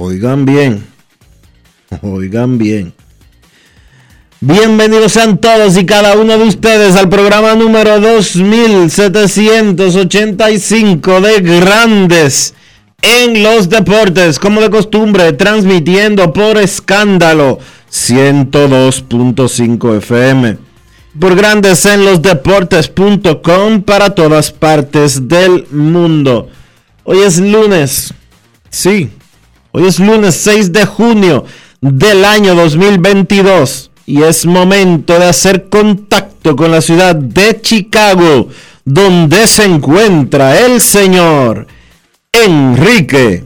Oigan bien. Oigan bien. Bienvenidos sean todos y cada uno de ustedes al programa número 2785 de Grandes en los Deportes, como de costumbre, transmitiendo por escándalo 102.5 FM. Por Grandes en los Deportes.com para todas partes del mundo. Hoy es lunes. Sí, Hoy es lunes 6 de junio del año 2022 y es momento de hacer contacto con la ciudad de Chicago, donde se encuentra el señor Enrique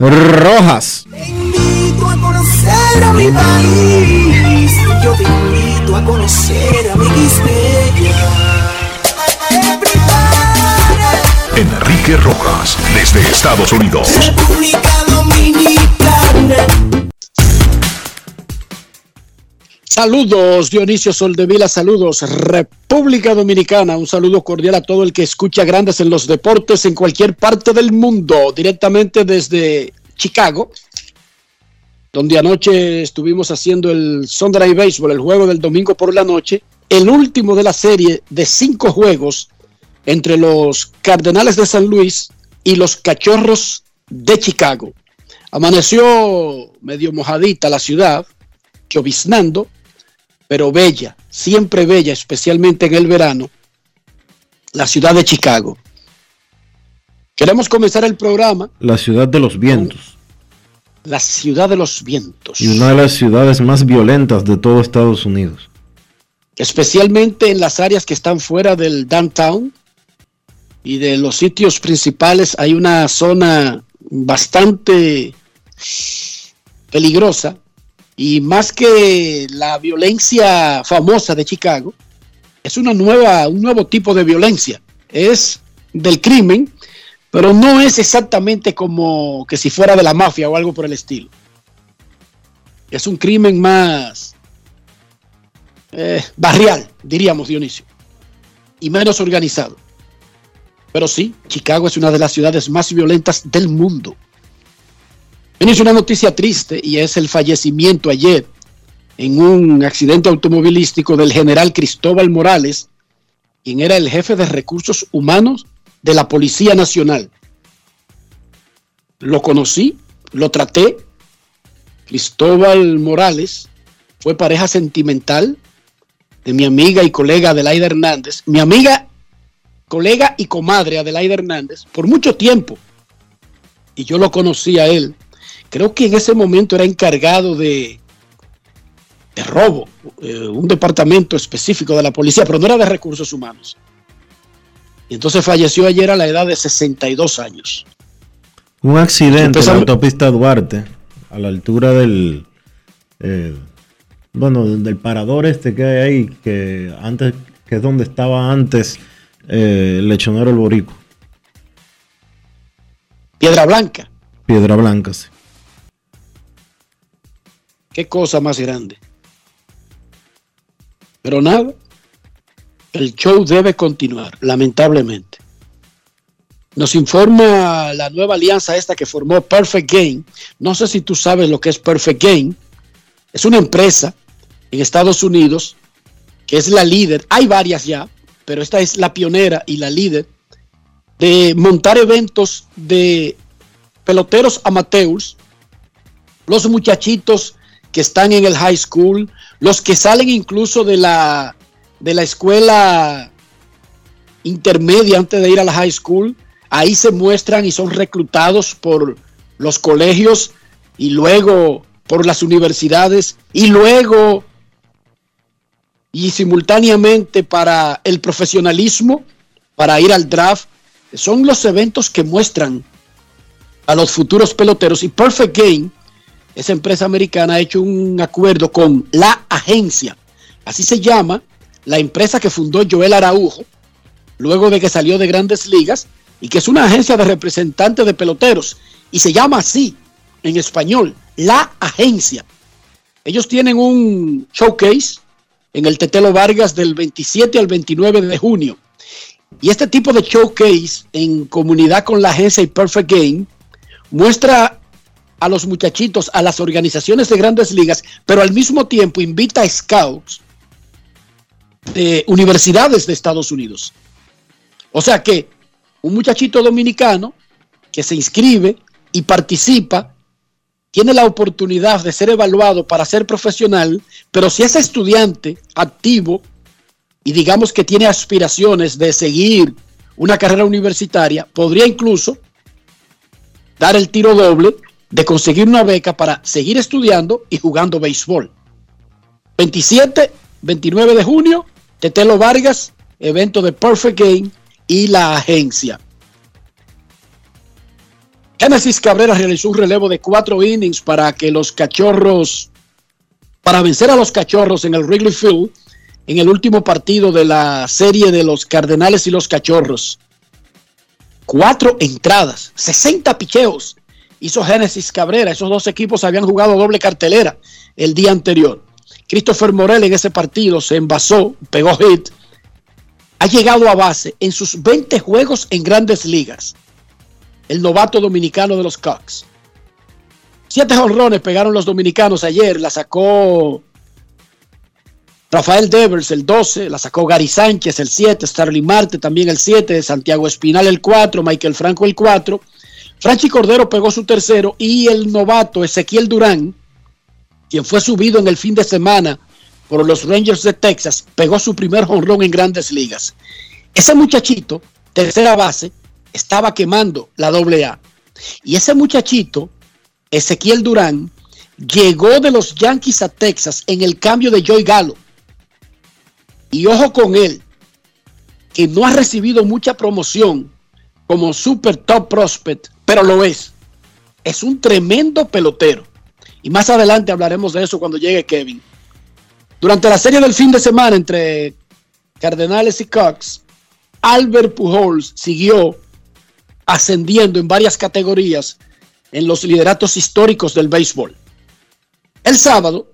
Rojas. A conocer a mi país, yo te invito a conocer a mi Enrique Rojas, desde Estados Unidos. Saludos Dionisio Soldevila, saludos República Dominicana, un saludo cordial a todo el que escucha grandes en los deportes en cualquier parte del mundo, directamente desde Chicago, donde anoche estuvimos haciendo el Sunday Baseball, el juego del domingo por la noche, el último de la serie de cinco juegos entre los Cardenales de San Luis y los Cachorros de Chicago. Amaneció medio mojadita la ciudad, lloviznando, pero bella, siempre bella, especialmente en el verano, la ciudad de Chicago. Queremos comenzar el programa. La ciudad de los vientos. La ciudad de los vientos. Y una de las ciudades más violentas de todo Estados Unidos. Especialmente en las áreas que están fuera del downtown y de los sitios principales hay una zona bastante peligrosa y más que la violencia famosa de Chicago, es una nueva, un nuevo tipo de violencia. Es del crimen, pero no es exactamente como que si fuera de la mafia o algo por el estilo. Es un crimen más eh, barrial, diríamos Dionisio, y menos organizado. Pero sí, Chicago es una de las ciudades más violentas del mundo. Viene una noticia triste y es el fallecimiento ayer en un accidente automovilístico del general Cristóbal Morales, quien era el jefe de recursos humanos de la Policía Nacional. Lo conocí, lo traté. Cristóbal Morales fue pareja sentimental de mi amiga y colega Adelaida Hernández, mi amiga, colega y comadre Adelaida Hernández, por mucho tiempo. Y yo lo conocí a él creo que en ese momento era encargado de, de robo, eh, un departamento específico de la policía, pero no era de recursos humanos. Y entonces falleció ayer a la edad de 62 años. Un accidente en la autopista Duarte, a la altura del, eh, bueno, del parador este que hay ahí, que antes, que es donde estaba antes eh, lechonero El Borico. Piedra Blanca. Piedra Blanca, sí. Qué cosa más grande. Pero nada, el show debe continuar, lamentablemente. Nos informa la nueva alianza esta que formó Perfect Game. No sé si tú sabes lo que es Perfect Game. Es una empresa en Estados Unidos que es la líder. Hay varias ya, pero esta es la pionera y la líder de montar eventos de peloteros amateurs, los muchachitos que están en el high school, los que salen incluso de la, de la escuela intermedia antes de ir a la high school, ahí se muestran y son reclutados por los colegios y luego por las universidades y luego y simultáneamente para el profesionalismo, para ir al draft. Son los eventos que muestran a los futuros peloteros y Perfect Game, esa empresa americana, ha hecho un acuerdo con la agencia, así se llama, la empresa que fundó Joel Araujo, luego de que salió de grandes ligas, y que es una agencia de representantes de peloteros, y se llama así en español, la agencia. Ellos tienen un showcase en el Tetelo Vargas del 27 al 29 de junio. Y este tipo de showcase en comunidad con la agencia y Perfect Game muestra a los muchachitos, a las organizaciones de grandes ligas, pero al mismo tiempo invita a scouts de universidades de Estados Unidos. O sea que un muchachito dominicano que se inscribe y participa tiene la oportunidad de ser evaluado para ser profesional, pero si es estudiante activo y digamos que tiene aspiraciones de seguir una carrera universitaria, podría incluso dar el tiro doble de conseguir una beca para seguir estudiando y jugando béisbol. 27, 29 de junio, Tetelo Vargas, evento de Perfect Game y la agencia. Genesis Cabrera realizó un relevo de cuatro innings para que los cachorros, para vencer a los cachorros en el Wrigley Field en el último partido de la serie de los Cardenales y los Cachorros. Cuatro entradas, 60 picheos hizo Genesis Cabrera. Esos dos equipos habían jugado doble cartelera el día anterior. Christopher Morel en ese partido se envasó, pegó hit. Ha llegado a base en sus 20 juegos en grandes ligas el novato dominicano de los Cubs. Siete jonrones pegaron los dominicanos ayer, la sacó Rafael Devers el 12, la sacó Gary Sánchez el 7, Starling Marte también el 7, Santiago Espinal el 4, Michael Franco el 4, Franchi Cordero pegó su tercero y el novato Ezequiel Durán, quien fue subido en el fin de semana por los Rangers de Texas, pegó su primer jonrón en grandes ligas. Ese muchachito, tercera base, estaba quemando la doble A. Y ese muchachito, Ezequiel Durán, llegó de los Yankees a Texas en el cambio de Joy Gallo. Y ojo con él, que no ha recibido mucha promoción como super top prospect, pero lo es. Es un tremendo pelotero. Y más adelante hablaremos de eso cuando llegue Kevin. Durante la serie del fin de semana entre Cardenales y Cox, Albert Pujols siguió ascendiendo en varias categorías en los lideratos históricos del béisbol. El sábado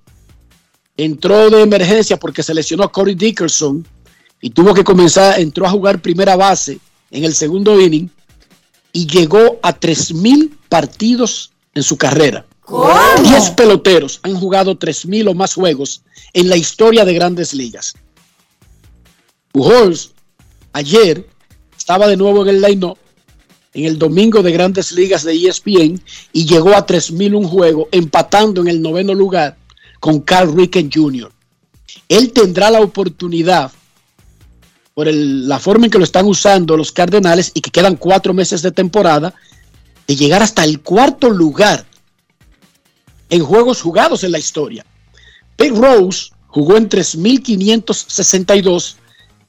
entró de emergencia porque se lesionó a Corey Dickerson y tuvo que comenzar, entró a jugar primera base en el segundo inning y llegó a 3.000 partidos en su carrera. 10 peloteros han jugado 3.000 o más juegos en la historia de grandes ligas. Pujols ayer estaba de nuevo en el line en el domingo de grandes ligas de ESPN y llegó a 3.000 un juego, empatando en el noveno lugar con Carl Ricken Jr. Él tendrá la oportunidad, por la forma en que lo están usando los Cardenales y que quedan cuatro meses de temporada, de llegar hasta el cuarto lugar en juegos jugados en la historia. Pete Rose jugó en 3.562,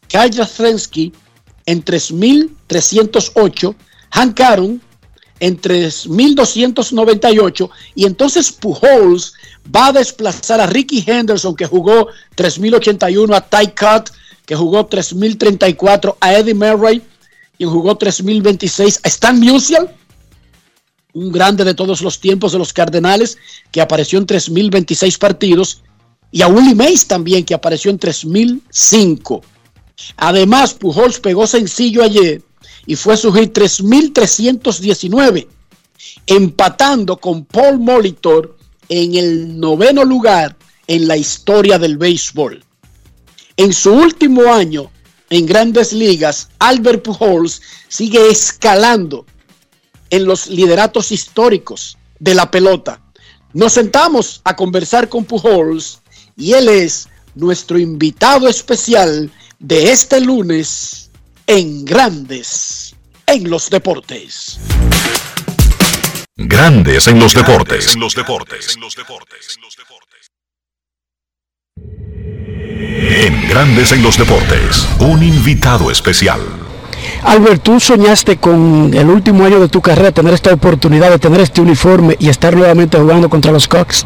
Kyle Jastrzemski en 3.308 Hank Aaron en 3.298 y entonces Pujols va a desplazar a Ricky Henderson que jugó 3.081, a Ty Cutt que jugó 3.034, a Eddie Murray quien jugó 3.026, a Stan Musial un grande de todos los tiempos de los Cardenales, que apareció en 3.026 partidos, y a Willie Mays también, que apareció en 3.005. Además, Pujols pegó sencillo ayer y fue su hit 3.319, empatando con Paul Molitor en el noveno lugar en la historia del béisbol. En su último año en grandes ligas, Albert Pujols sigue escalando en los lideratos históricos de la pelota. Nos sentamos a conversar con Pujols y él es nuestro invitado especial de este lunes en Grandes en los Deportes. Grandes en los deportes. En los deportes. En Grandes en los deportes, un invitado especial. Albert, tú soñaste con el último año de tu carrera tener esta oportunidad de tener este uniforme y estar nuevamente jugando contra los Cox.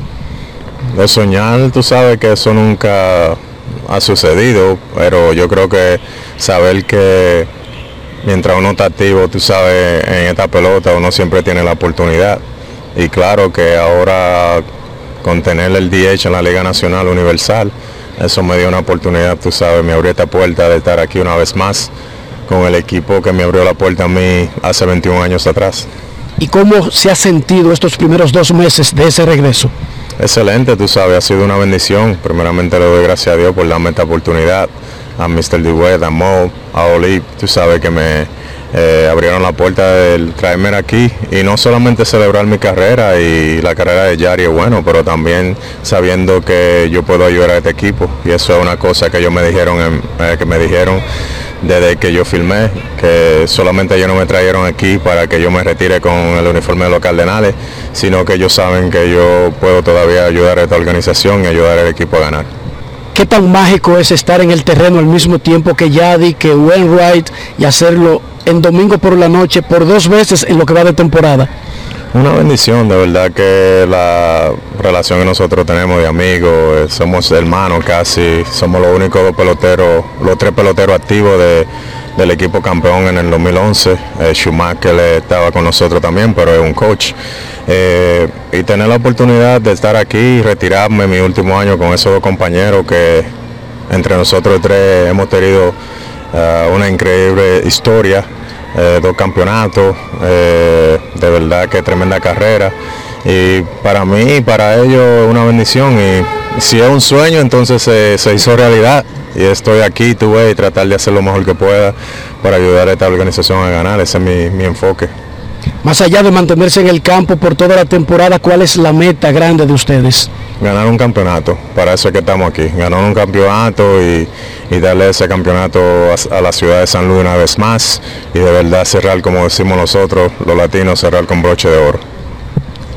De soñar, tú sabes que eso nunca ha sucedido, pero yo creo que saber que mientras uno está activo, tú sabes, en esta pelota uno siempre tiene la oportunidad. Y claro que ahora con tener el DH en la Liga Nacional Universal, eso me dio una oportunidad, tú sabes, me abrió esta puerta de estar aquí una vez más con el equipo que me abrió la puerta a mí hace 21 años atrás. ¿Y cómo se ha sentido estos primeros dos meses de ese regreso? Excelente, tú sabes, ha sido una bendición. Primeramente le doy gracias a Dios por darme esta oportunidad, a Mr. Dewey, a Mo, a Oli, tú sabes que me eh, abrieron la puerta del traerme aquí y no solamente celebrar mi carrera y la carrera de Yari es bueno, pero también sabiendo que yo puedo ayudar a este equipo y eso es una cosa que ellos me dijeron, eh, que me dijeron desde que yo filmé, que solamente ellos no me trajeron aquí para que yo me retire con el uniforme de los Cardenales, sino que ellos saben que yo puedo todavía ayudar a esta organización y ayudar al equipo a ganar. ¿Qué tan mágico es estar en el terreno al mismo tiempo que Yadi, que Wainwright y hacerlo en domingo por la noche por dos veces en lo que va de temporada? Una bendición, de verdad que la relación que nosotros tenemos de amigos, eh, somos hermanos casi, somos los únicos dos peloteros, los tres peloteros activos del equipo campeón en el 2011. Eh, Schumacher estaba con nosotros también, pero es un coach. Eh, y tener la oportunidad de estar aquí y retirarme mi último año con esos dos compañeros que entre nosotros tres hemos tenido una increíble historia eh, dos campeonatos, eh, de verdad que tremenda carrera. Y para mí y para ellos una bendición. Y si es un sueño, entonces se, hizo realidad. Y estoy aquí, tuve y tratar de hacer lo mejor que pueda para ayudar a esta organización a ganar. Ese es mi enfoque. Más allá de mantenerse en el campo por toda la temporada, ¿cuál es la meta grande de ustedes? Ganar un campeonato, para eso es que estamos aquí. Ganar un campeonato y, darle ese campeonato a, la ciudad de San Luis una vez más y de verdad cerrar, como decimos nosotros, los latinos, cerrar con broche de oro.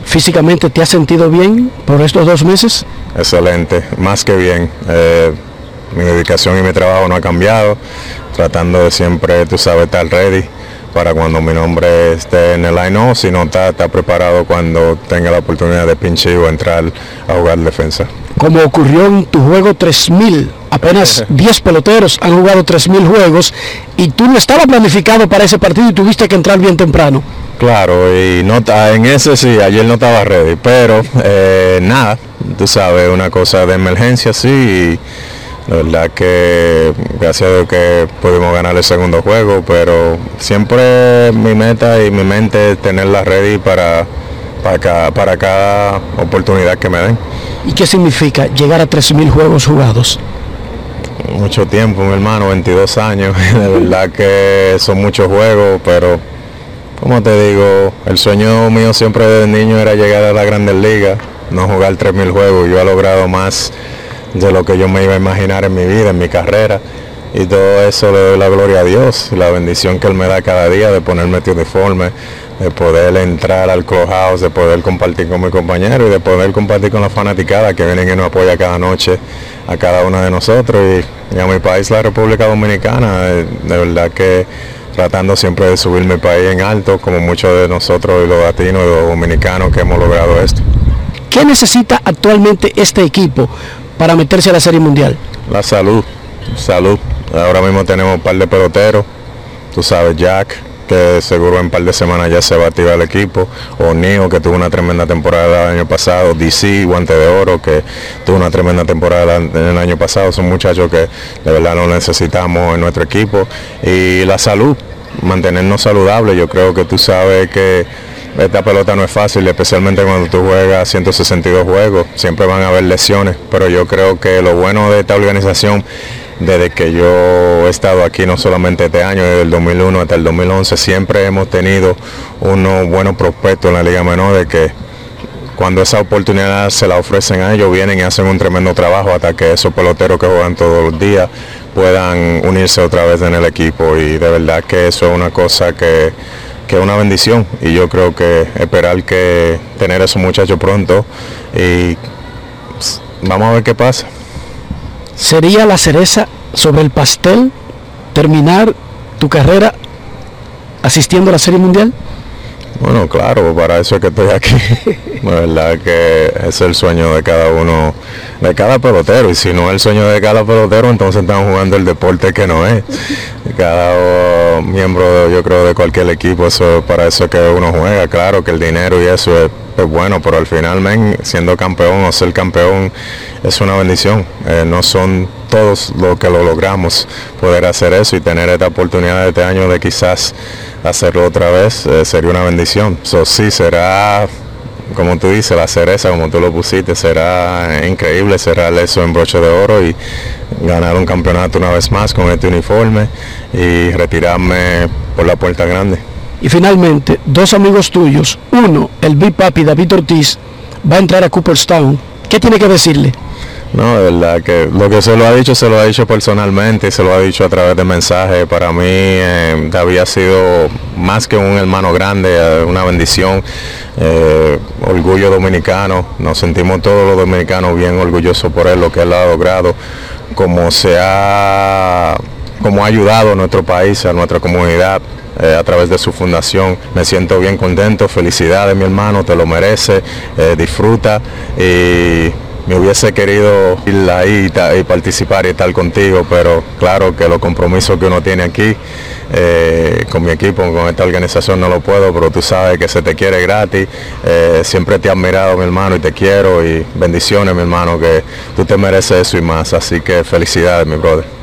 ¿Físicamente te has sentido bien por estos dos meses? Excelente, más que bien. Eh, mi dedicación y mi trabajo no ha cambiado, tratando de siempre, tú sabes, estar ready para cuando mi nombre esté en el line si no está, está preparado cuando tenga la oportunidad de pinche o entrar a jugar defensa. Como ocurrió en tu juego 3000, apenas 10 peloteros han jugado 3000 juegos y tú no estabas planificado para ese partido y tuviste que entrar bien temprano. Claro, y no en ese sí, ayer no estaba ready, pero eh, nada, tú sabes, una cosa de emergencia sí. La verdad que gracias a Dios que pudimos ganar el segundo juego, pero siempre mi meta y mi mente es tenerla ready para, para, cada, para cada oportunidad que me den. ¿Y qué significa llegar a 3.000 juegos jugados? Mucho tiempo, mi hermano, 22 años. De verdad que son muchos juegos, pero como te digo, el sueño mío siempre desde niño era llegar a la Grandes Ligas, no jugar 3.000 juegos. Yo he logrado más de lo que yo me iba a imaginar en mi vida, en mi carrera. Y todo eso le doy la gloria a Dios, la bendición que Él me da cada día de ponerme este uniforme, de poder entrar al clubhouse, de poder compartir con mi compañero y de poder compartir con la fanaticada que vienen y nos apoya cada noche a cada uno de nosotros y, a mi país, la República Dominicana. De, de verdad que tratando siempre de subir mi país en alto, como muchos de nosotros los latinos y los dominicanos que hemos logrado esto. ¿Qué necesita actualmente este equipo para meterse a la Serie Mundial? La salud, salud. Ahora mismo tenemos un par de peloteros, tú sabes, Jack, que seguro en un par de semanas ya se va a activar el equipo, o Nio, que tuvo una tremenda temporada el año pasado, DC, Guante de Oro, que tuvo una tremenda temporada el año pasado, son muchachos que de verdad lo necesitamos en nuestro equipo, y la salud, mantenernos saludables, yo creo que tú sabes que esta pelota no es fácil, especialmente cuando tú juegas 162 juegos, siempre van a haber lesiones, pero yo creo que lo bueno de esta organización desde que yo he estado aquí, no solamente este año, desde el 2001 hasta el 2011, siempre hemos tenido unos buenos prospectos en la Liga Menor de que cuando esa oportunidad se la ofrecen a ellos, vienen y hacen un tremendo trabajo hasta que esos peloteros que juegan todos los días puedan unirse otra vez en el equipo. Y de verdad que eso es una cosa que, que es una bendición y yo creo que esperar que tener a esos muchachos pronto y vamos a ver qué pasa sería la cereza sobre el pastel terminar tu carrera asistiendo a la Serie Mundial? Bueno, claro, para eso es que estoy aquí. la verdad que es el sueño de cada uno, de cada pelotero. Y si no es el sueño de cada pelotero, entonces estamos jugando el deporte que no es. Cada miembro, yo creo, de cualquier equipo, eso para eso es que uno juega. Claro que el dinero y eso es, bueno, pero al final, siendo campeón o ser campeón es una bendición. Eh, no son todos los que lo logramos poder hacer eso y tener esta oportunidad de este año de quizás hacerlo otra vez eh, sería una bendición. So, sí, será, como tú dices, la cereza, como tú lo pusiste, será increíble cerrar eso en broche de oro y ganar un campeonato una vez más con este uniforme y retirarme por la puerta grande. Y finalmente, dos amigos tuyos, uno, el Big Papi David Ortiz, va a entrar a Cooperstown. ¿Qué tiene que decirle? No, de verdad que lo que se lo ha dicho, se lo ha dicho personalmente se lo ha dicho a través de mensajes. Para mí eh, había sido más que un hermano grande, eh, una bendición, eh, orgullo dominicano. Nos sentimos todos los dominicanos bien orgullosos por él, lo que él ha logrado, como se ha, como ha ayudado a nuestro país, a nuestra comunidad. a través de su fundación. Me siento bien contento, felicidades mi hermano, te lo merece, disfruta y me hubiese querido ir ahí y, participar y estar contigo, pero claro que los compromisos que uno tiene aquí eh, con mi equipo, con esta organización no lo puedo, pero tú sabes que se te quiere gratis, eh, siempre te he admirado mi hermano y te quiero y bendiciones mi hermano, que tú te mereces eso y más, así que felicidades mi brother.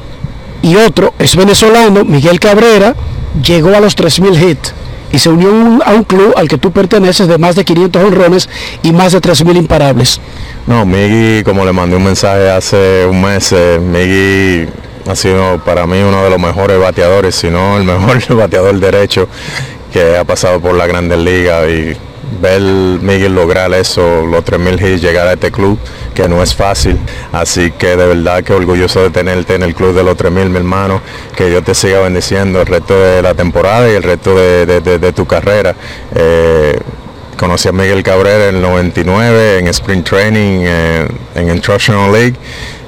Y otro es venezolano, Miguel Cabrera, llegó a los 3.000 hits y se unió a un club al que tú perteneces de más de 500 honrones y más de 3.000 imparables. No, Miggy, como le mandé un mensaje hace un mes, eh, ha sido para mí uno de los mejores bateadores, si no el mejor bateador derecho que ha pasado por la Grandes Ligas y ver Miguel lograr eso, los 3.000 hits, llegar a este club, que no es fácil. Así que de verdad que orgulloso de tenerte en el club de los 3.000, mi hermano. Que Dios te siga bendiciendo el resto de la temporada y el resto de, tu carrera. Eh, conocí a Miguel Cabrera en el 99 en Spring Training en Instructional League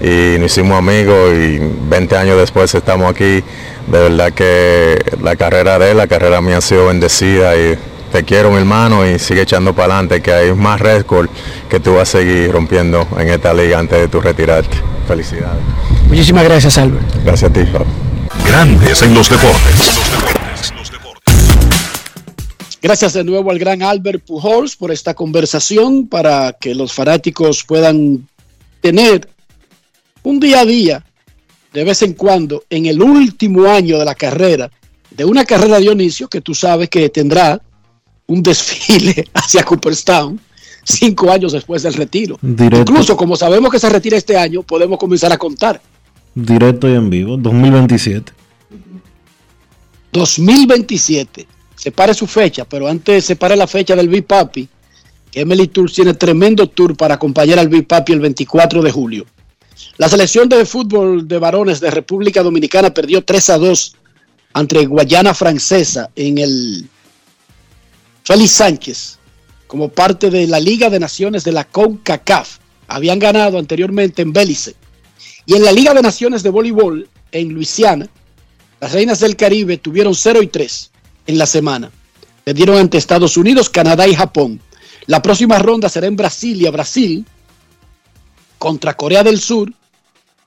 y nos hicimos amigos y 20 años después estamos aquí. De verdad que la carrera de él, la carrera mía ha sido bendecida y te quiero mi hermano y sigue echando para adelante que hay más récord que tú vas a seguir rompiendo en esta liga antes de tu retirarte. Felicidades. Muchísimas gracias Albert. Gracias a ti Grandes en los deportes. Gracias de nuevo al gran Albert Pujols por esta conversación para que los fanáticos puedan tener un día a día de vez en cuando en el último año de la carrera, de una carrera de Dionisio que tú sabes que tendrá un desfile hacia Cooperstown cinco años después del retiro. Incluso como sabemos que se retira este año, podemos comenzar a contar. Directo y en vivo, 2027. 2027. Separe su fecha, pero antes separe la fecha del Big Papi. Emily Tour tiene tremendo tour para acompañar al Big Papi el 24 de julio. La selección de fútbol de varones de República Dominicana perdió 3 a 2 ante Guayana Francesa en el Félix Sánchez, como parte de la Liga de Naciones de la CONCACAF, habían ganado anteriormente en Belice. Y en la Liga de Naciones de Voleibol en Luisiana, las Reinas del Caribe tuvieron 0 y 3 en la semana. Perdieron ante Estados Unidos, Canadá y Japón. La próxima ronda será en Brasilia, Brasil, contra Corea del Sur,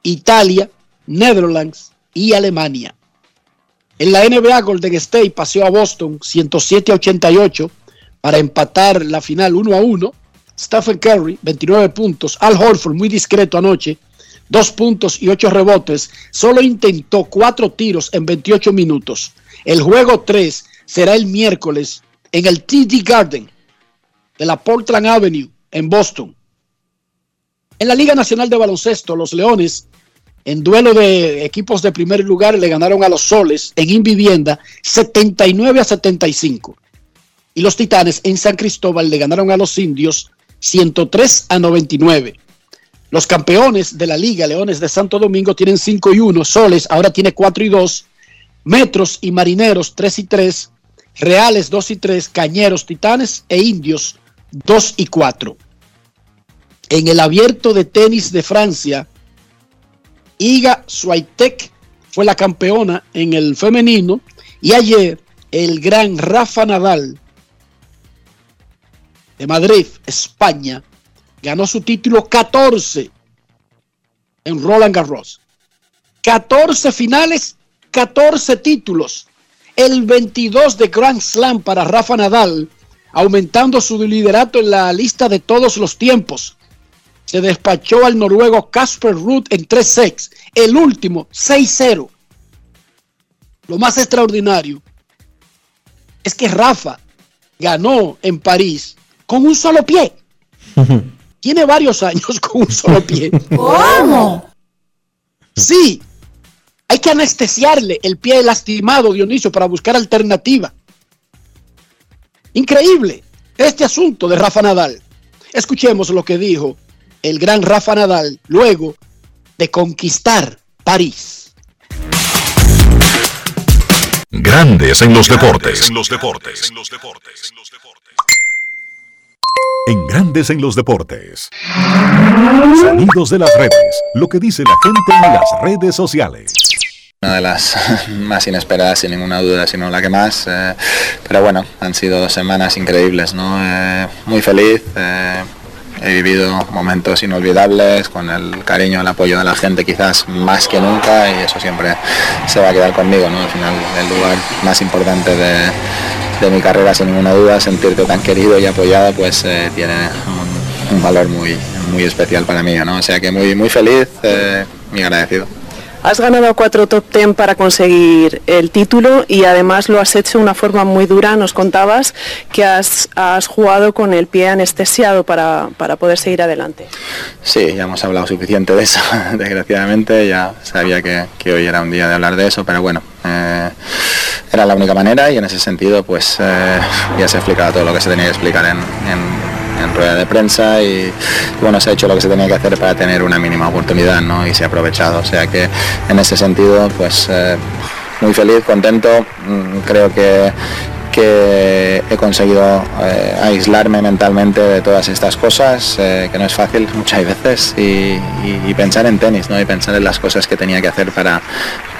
Italia, Netherlands y Alemania. En la NBA, Golden State paseó a Boston 107 a 88 para empatar la final 1 a 1. Stephen Curry, 29 puntos. Al Horford, muy discreto anoche, 2 puntos y 8 rebotes. Solo intentó 4 tiros en 28 minutos. El juego 3 será el miércoles en el TD Garden de la Portland Avenue en Boston. En la Liga Nacional de Baloncesto, los Leones, en duelo de equipos de primer lugar, le ganaron a los Soles en Invivienda 79 a 75. Y los Titanes en San Cristóbal le ganaron a los Indios 103 a 99. Los campeones de la Liga, Leones de Santo Domingo, tienen 5 y 1. Soles ahora tiene 4 y 2. Metros y Marineros 3 y 3. Reales 2 y 3. Cañeros, Titanes e Indios 2 y 4. En el abierto de tenis de Francia, Iga Swiatek fue la campeona en el femenino y ayer el gran Rafa Nadal de Madrid, España, ganó su título 14 en Roland Garros. 14 finales, 14 títulos. El 22 de Grand Slam para Rafa Nadal, aumentando su liderato en la lista de todos los tiempos se despachó al noruego Casper Ruth en 3 sets. El último, 6-0. Lo más extraordinario es que Rafa ganó en París con un solo pie. Tiene varios años con un solo pie. ¿Cómo? Sí, hay que anestesiarle el pie lastimado, Dionisio, para buscar alternativa. Increíble este asunto de Rafa Nadal. Escuchemos lo que dijo el gran Rafa Nadal luego de conquistar París. Grandes en los deportes. En los deportes. En Grandes en los deportes. Sonidos de las redes. Lo que dice la gente en las redes sociales. Una de las más inesperadas, sin ninguna duda, sino la que más. eh, pero bueno, han sido dos semanas increíbles, ¿no? Eh, muy feliz. eh, he vivido momentos inolvidables con el cariño, el apoyo de la gente, quizás más que nunca, y eso siempre se va a quedar conmigo, ¿no? Al final, el lugar más importante de, de mi carrera, sin ninguna duda, sentirte tan querido y apoyado, pues eh, tiene un, valor muy, muy especial para mí, ¿no? O sea que muy, muy feliz, eh, muy agradecido. Has ganado cuatro top ten para conseguir el título y además lo has hecho de una forma muy dura. Nos contabas que has, jugado con el pie anestesiado para, para poder seguir adelante. Sí, ya hemos hablado suficiente de eso, desgraciadamente, ya sabía que, que hoy era un día de hablar de eso, pero bueno, eh, era la única manera y en ese sentido pues eh, ya se ha explicado todo lo que se tenía que explicar en, en- en rueda de prensa y, bueno, se ha hecho lo que se tenía que hacer para tener una mínima oportunidad ¿no? y se ha aprovechado, o sea que en ese sentido pues eh, muy feliz, contento, mm, creo que que he conseguido eh, aislarme mentalmente de todas estas cosas, eh, que no es fácil muchas veces, y, pensar en tenis, ¿no? Y pensar en las cosas que tenía que hacer para,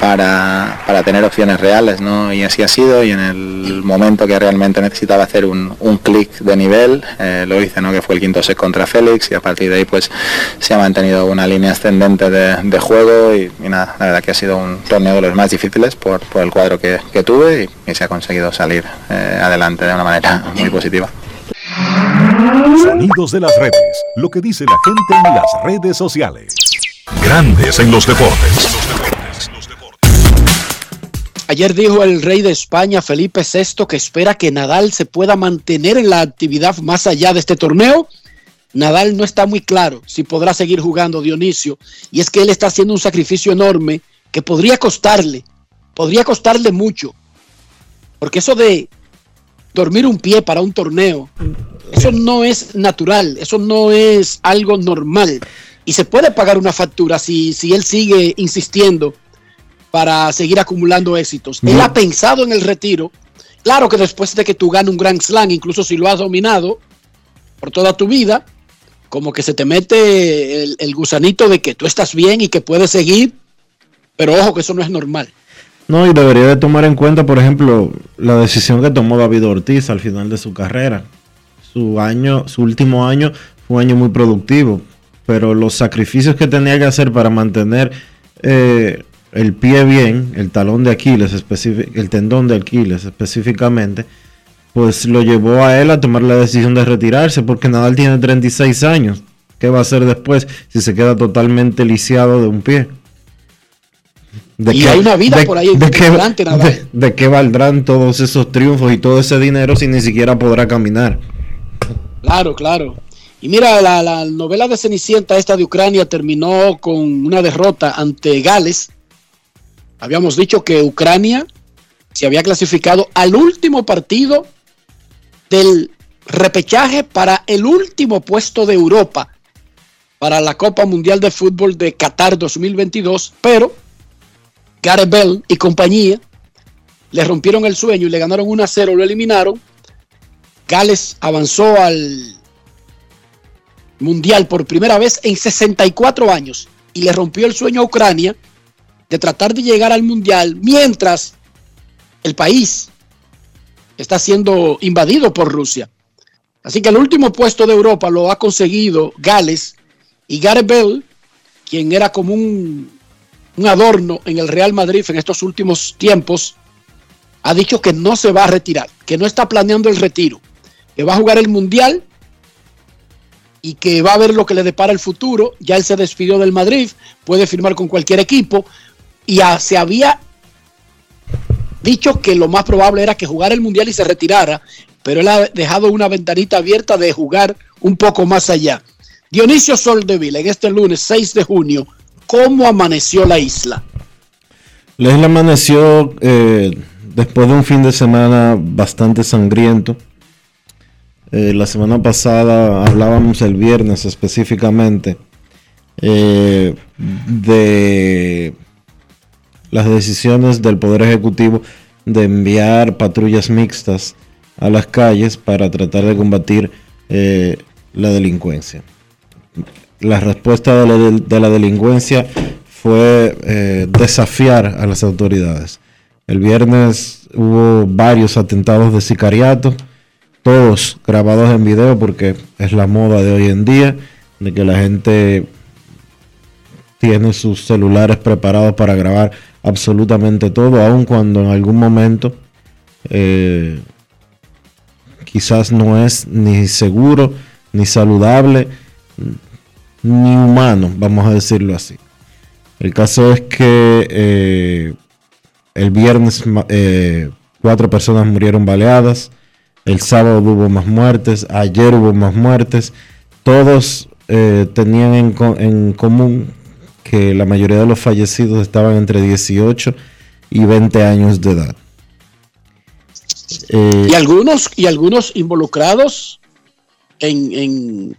para, para tener opciones reales, ¿no? Y así ha sido, y en el momento que realmente necesitaba hacer un, un clic de nivel, eh, lo hice, ¿no? Que fue el quinto set contra Félix, y a partir de ahí pues se ha mantenido una línea ascendente de, de juego, y, nada, la verdad que ha sido un torneo de los más difíciles por, por el cuadro que, tuve, y se ha conseguido salir eh, adelante de una manera muy positiva. Sonidos de las redes. Lo que dice la gente en las redes sociales. Grandes en los deportes. Ayer dijo el rey de España, Felipe VI, que espera que Nadal se pueda mantener en la actividad más allá de este torneo. Nadal no está muy claro si podrá seguir jugando Dionisio. Y es que él está haciendo un sacrificio enorme que podría costarle, podría costarle mucho. Porque eso de dormir un pie para un torneo, eso no es natural, eso no es algo normal. Y se puede pagar una factura si, si él sigue insistiendo para seguir acumulando éxitos. Él ha pensado en el retiro. Claro que después de que tú ganes un Grand Slam, incluso si lo has dominado por toda tu vida, como que se te mete el, el gusanito de que tú estás bien y que puedes seguir, pero ojo que eso no es normal. No, y debería de tomar en cuenta, por ejemplo, la decisión que tomó David Ortiz al final de su carrera. Su año, su último año fue un año muy productivo, pero los sacrificios que tenía que hacer para mantener eh, el pie bien, el talón de Aquiles, el tendón de Aquiles específicamente, pues lo llevó a él a tomar la decisión de retirarse, porque Nadal tiene 36 años. ¿Qué va a hacer después si se queda totalmente lisiado de un pie? ¿De y hay una vida por ahí de qué, de qué valdrán todos esos triunfos y todo ese dinero si ni siquiera podrá caminar? Claro, claro. Y mira, la, novela de Cenicienta, esta de Ucrania, terminó con una derrota ante Gales. Habíamos dicho que Ucrania se había clasificado al último partido del repechaje para el último puesto de Europa para la Copa Mundial de Fútbol de Qatar 2022, pero Gareth Bell y compañía le rompieron el sueño y le ganaron 1 a 0, lo eliminaron. Gales avanzó al mundial por primera vez en 64 años y le rompió el sueño a Ucrania de tratar de llegar al mundial mientras el país está siendo invadido por Rusia. Así que el último puesto de Europa lo ha conseguido Gales y Gareth Bell, quien era como un, un adorno en el Real Madrid en estos últimos tiempos, ha dicho que no se va a retirar, que no está planeando el retiro, que va a jugar el mundial y que va a ver lo que le depara el futuro. Ya él se despidió del Madrid, puede firmar con cualquier equipo y se había dicho que lo más probable era que jugara el Mundial y se retirara, pero él ha dejado una ventanita abierta de jugar un poco más allá. Dionisio Soldevila, en este lunes 6 de junio, ¿cómo amaneció la isla? La isla amaneció eh, después de un fin de semana bastante sangriento. Eh, la semana pasada hablábamos el viernes específicamente eh, de las decisiones del Poder Ejecutivo de enviar patrullas mixtas a las calles para tratar de combatir la delincuencia. La respuesta de la, delincuencia fue desafiar a las autoridades. El viernes hubo varios atentados de sicariato todos grabados en video porque es la moda de hoy en día, de que la gente tiene sus celulares preparados para grabar absolutamente todo, aun cuando en algún momento eh, quizás no es ni seguro, ni saludable, ni humano, vamos a decirlo así. El caso es que eh, el viernes eh, cuatro personas murieron baleadas, el sábado hubo más muertes, ayer hubo más muertes. Todos eh, tenían en, común que la mayoría de los fallecidos estaban entre 18 y 20 años de edad. Y algunos y algunos involucrados en,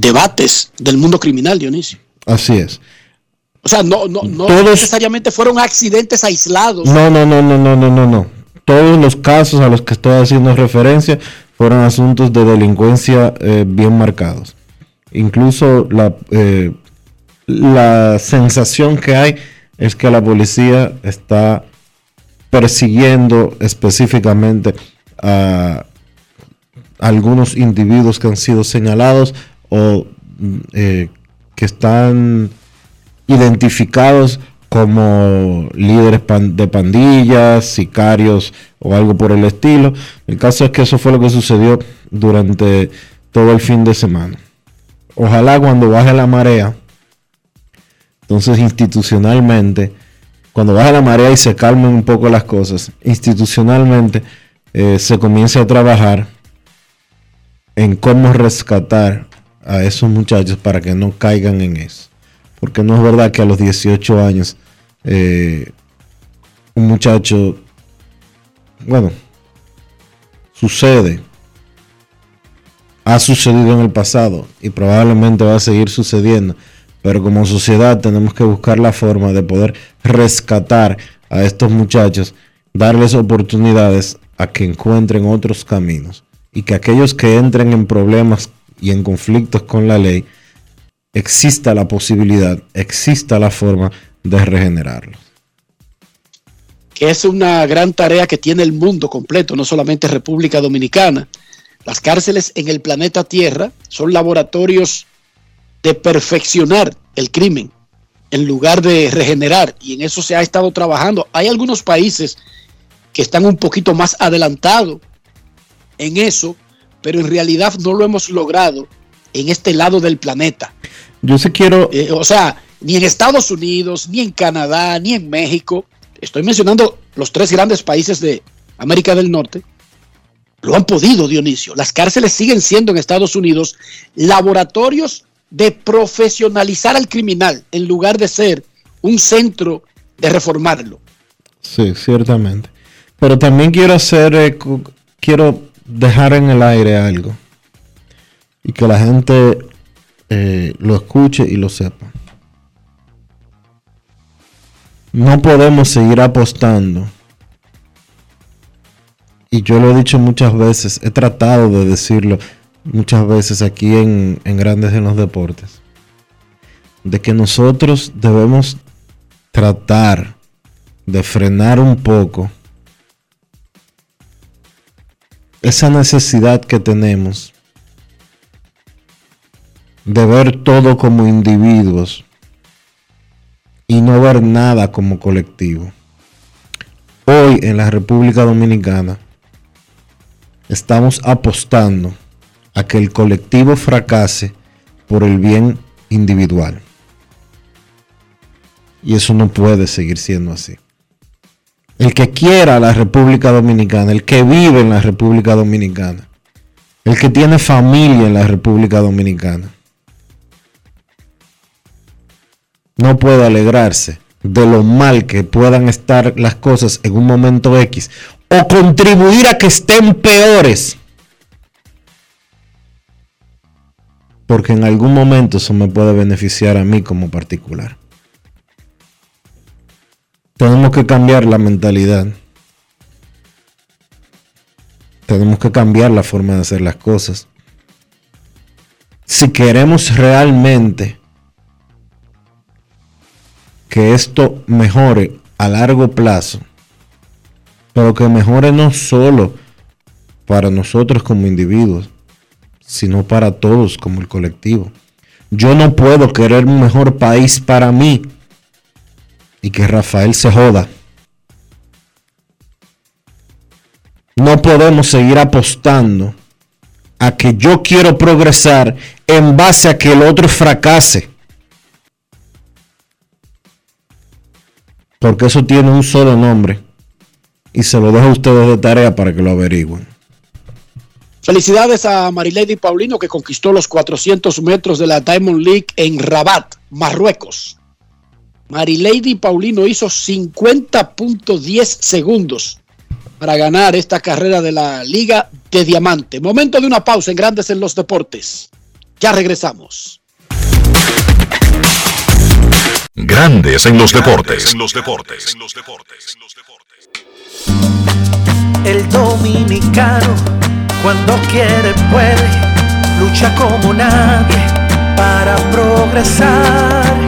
debates del mundo criminal, Dionisio. Así es. O sea, no, no, no necesariamente fueron accidentes aislados. No, no, no, no, no, no, no, no todos los casos a los que estoy haciendo referencia fueron asuntos de delincuencia eh, bien marcados. Incluso la, eh, la sensación que hay es que la policía está persiguiendo específicamente a algunos individuos que han sido señalados o eh, que están identificados como líderes de pandillas, sicarios o algo por el estilo. El caso es que eso fue lo que sucedió durante todo el fin de semana. Ojalá cuando baje la marea, entonces institucionalmente, cuando baje la marea y se calmen un poco las cosas, institucionalmente eh, se comience a trabajar en cómo rescatar a esos muchachos para que no caigan en eso. Porque no es verdad que a los 18 años eh, un muchacho, bueno, sucede, ha sucedido en el pasado y probablemente va a seguir sucediendo, pero como sociedad tenemos que buscar la forma de poder rescatar a estos muchachos, darles oportunidades a que encuentren otros caminos y que aquellos que entren en problemas y en conflictos con la ley, exista la posibilidad, exista la forma de regenerarlo. Que es una gran tarea que tiene el mundo completo, no solamente República Dominicana. Las cárceles en el planeta Tierra son laboratorios de perfeccionar el crimen. en lugar de regenerar. Y en eso se ha estado trabajando. Hay algunos países que están un poquito más adelantados en eso, pero en realidad no lo hemos logrado en este lado del planeta. Yo sí quiero... Eh, o sea, ni en Estados Unidos, ni en Canadá, ni en México. Estoy mencionando los tres grandes países de América del Norte. Lo han podido, Dionisio. Las cárceles siguen siendo en Estados Unidos laboratorios de profesionalizar al criminal en lugar de ser un centro de reformarlo. Sí, ciertamente. Pero también quiero hacer, eh, quiero dejar en el aire algo y que la gente eh, lo escuche y lo sepa. No podemos seguir apostando. Y yo lo he dicho muchas veces, he tratado de decirlo muchas veces aquí en, en Grandes en los Deportes, de que nosotros debemos tratar de frenar un poco esa necesidad que tenemos de ver todo como individuos y no ver nada como colectivo. Hoy en la República Dominicana estamos apostando a que el colectivo fracase por el bien individual. Y eso no puede seguir siendo así. El que quiera la República Dominicana, el que vive en la República Dominicana, el que tiene familia en la República Dominicana, no puede alegrarse de lo mal que puedan estar las cosas en un momento X o contribuir a que estén peores. Porque en algún momento eso me puede beneficiar a mí como particular. Tenemos que cambiar la mentalidad. Tenemos que cambiar la forma de hacer las cosas. Si queremos realmente que esto mejore a largo plazo, pero que mejore no solo para nosotros como individuos, sino para todos como el colectivo. Yo no puedo querer un mejor país para mí y que Rafael se joda. No podemos seguir apostando a que yo quiero progresar en base a que el otro fracase. Porque eso tiene un solo nombre. Y se lo dejo a ustedes de tarea para que lo averigüen. Felicidades a Marilady Paulino que conquistó los 400 metros de la Diamond League en Rabat, Marruecos. Marilady Paulino hizo 50.10 segundos para ganar esta carrera de la Liga de Diamante. Momento de una pausa en Grandes en los Deportes. Ya regresamos. Grandes en los deportes. En los deportes. El dominicano, cuando quiere, puede, lucha como nadie para progresar.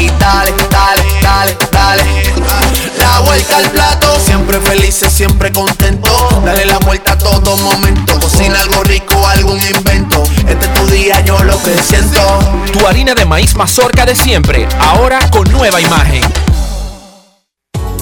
y dale, dale, dale, dale. La vuelta al plato, siempre felices, siempre contento. Dale la vuelta a todo momento. Cocina algo rico, algún invento. Este es tu día, yo lo que siento. Tu harina de maíz mazorca de siempre, ahora con nueva imagen.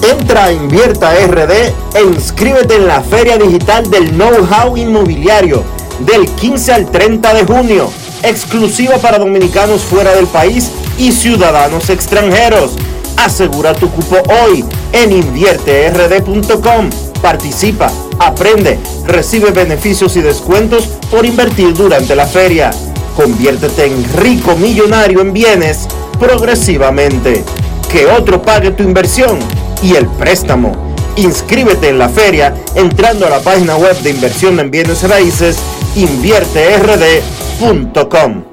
Entra a Invierta RD e inscríbete en la Feria Digital del Know-How Inmobiliario del 15 al 30 de junio, exclusiva para dominicanos fuera del país y ciudadanos extranjeros. Asegura tu cupo hoy en invierterd.com. Participa, aprende, recibe beneficios y descuentos por invertir durante la feria. Conviértete en rico millonario en bienes progresivamente. Que otro pague tu inversión y el préstamo. Inscríbete en la feria entrando a la página web de inversión en bienes raíces invierterd.com.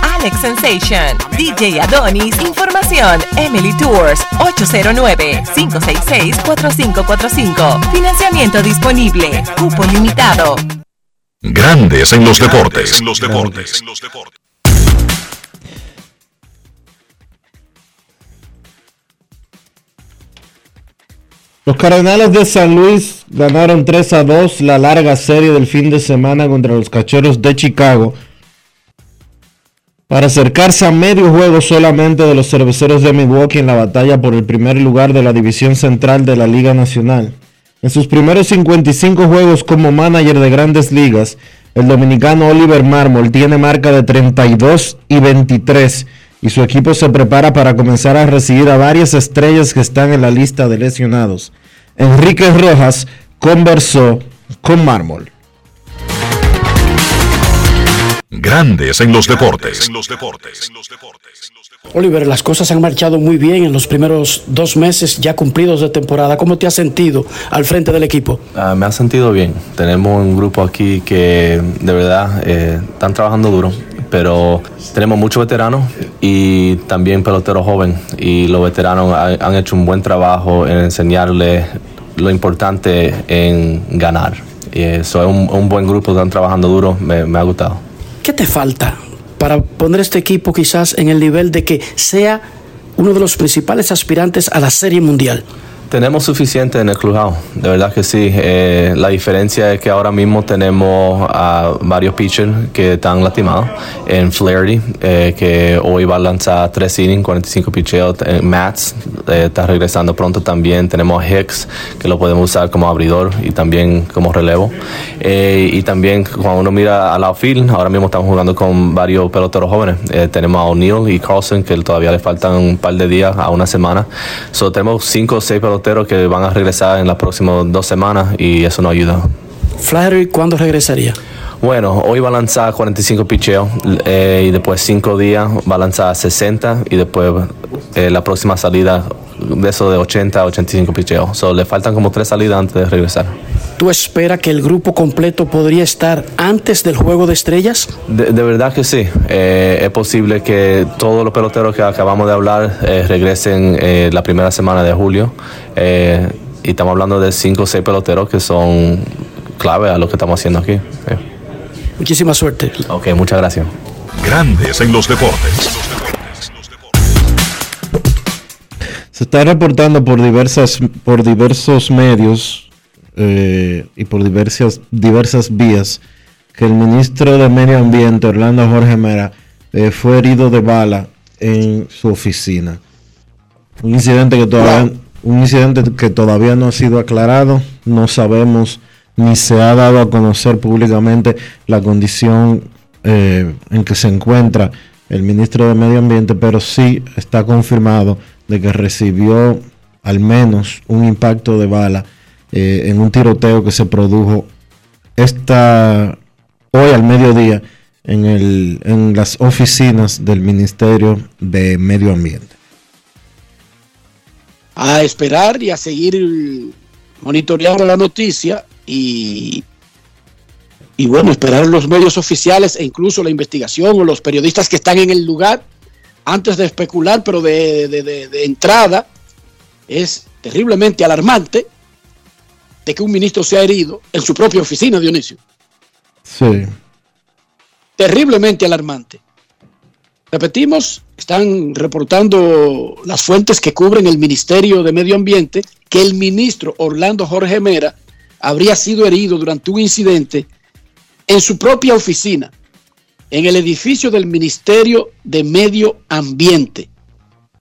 Alex Sensation, DJ Adonis, Información, Emily Tours, 809-566-4545. Financiamiento disponible, cupo limitado. Grandes en los deportes. En los deportes. Los Cardenales de San Luis ganaron 3 a 2 la larga serie del fin de semana contra los Cachorros de Chicago para acercarse a medio juego solamente de los cerveceros de Milwaukee en la batalla por el primer lugar de la división central de la Liga Nacional. En sus primeros 55 juegos como manager de grandes ligas, el dominicano Oliver Marmol tiene marca de 32 y 23 y su equipo se prepara para comenzar a recibir a varias estrellas que están en la lista de lesionados. Enrique Rojas conversó con Mármol. Grandes en los deportes. Oliver, las cosas han marchado muy bien en los primeros dos meses ya cumplidos de temporada. ¿Cómo te has sentido al frente del equipo? Ah, me ha sentido bien. Tenemos un grupo aquí que de verdad eh, están trabajando duro, pero tenemos muchos veteranos y también peloteros jóvenes. Y los veteranos ha- han hecho un buen trabajo en enseñarles lo importante en ganar. Y eso es un, un buen grupo, están trabajando duro, me, me ha gustado. ¿Qué te falta para poner este equipo quizás en el nivel de que sea uno de los principales aspirantes a la Serie Mundial? Tenemos suficiente en el clubhouse, de verdad que sí. Eh, la diferencia es que ahora mismo tenemos a varios pitchers que están lastimados. En Flaherty, eh, que hoy va a lanzar tres innings, 45 picheos. Eh, Mats está regresando pronto también. Tenemos a Hicks, que lo podemos usar como abridor y también como relevo. Eh, y también cuando uno mira al outfield, ahora mismo estamos jugando con varios peloteros jóvenes. Tenemos a O'Neill y Carlson, que todavía le faltan un par de días a una semana. So, tenemos cinco o seis peloteros que van a regresar en las próximas dos semanas y eso nos ayuda. Flaherty, ¿cuándo regresaría? Bueno, hoy va a lanzar 45 picheos eh, y después cinco días va a lanzar 60 y después eh, la próxima salida de eso de 80 a 85 picheos. So, le faltan como tres salidas antes de regresar. ¿Tú esperas que el grupo completo podría estar antes del Juego de Estrellas? De, de verdad que sí. Eh, es posible que todos los peloteros que acabamos de hablar eh, regresen eh, la primera semana de julio. Eh, y estamos hablando de cinco o seis peloteros que son clave a lo que estamos haciendo aquí. Eh. Muchísima suerte. Ok, muchas gracias. Grandes en los deportes. Se está reportando por diversas, por diversos medios eh, y por diversas, diversas vías que el ministro de Medio Ambiente, Orlando Jorge Mera, eh, fue herido de bala en su oficina. Un incidente que todavía, un incidente que todavía no ha sido aclarado. No sabemos ni se ha dado a conocer públicamente la condición eh, en que se encuentra el ministro de Medio Ambiente, pero sí está confirmado de que recibió al menos un impacto de bala eh, en un tiroteo que se produjo esta hoy al mediodía en, el, en las oficinas del Ministerio de Medio Ambiente. A esperar y a seguir monitoreando la noticia y, y bueno, esperar los medios oficiales e incluso la investigación o los periodistas que están en el lugar antes de especular, pero de, de, de, de entrada es terriblemente alarmante de que un ministro sea herido en su propia oficina, Dionisio. Sí. Terriblemente alarmante. Repetimos, están reportando las fuentes que cubren el Ministerio de Medio Ambiente que el ministro Orlando Jorge Mera habría sido herido durante un incidente en su propia oficina, en el edificio del Ministerio de Medio Ambiente.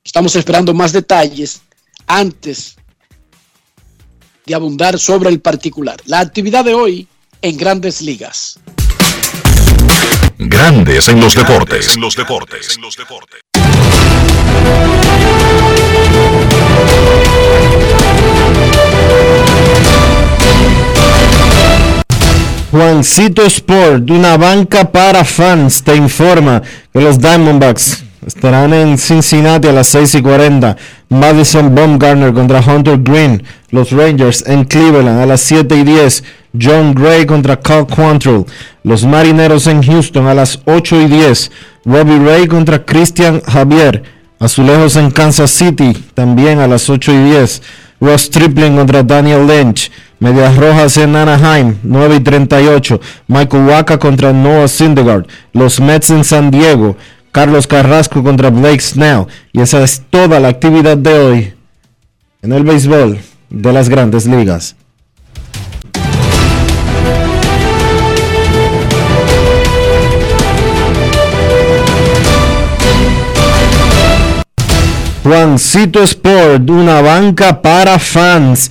Estamos esperando más detalles antes de abundar sobre el particular. La actividad de hoy en grandes ligas. Grandes en los deportes. En los deportes. En los deportes. Juancito Sport, una banca para fans, te informa que los Diamondbacks estarán en Cincinnati a las 6 y 40. Madison Baumgartner contra Hunter Green. Los Rangers en Cleveland a las 7 y 10. John Gray contra Cal Quantrill. Los Marineros en Houston a las 8 y 10. Robbie Ray contra Christian Javier. Azulejos en Kansas City también a las 8 y 10. Ross Stripling contra Daniel Lynch. Medias Rojas en Anaheim, 9 y 38. Michael Waka contra Noah Syndergaard. Los Mets en San Diego. Carlos Carrasco contra Blake Snell. Y esa es toda la actividad de hoy en el béisbol de las grandes ligas. Juancito Sport, una banca para fans,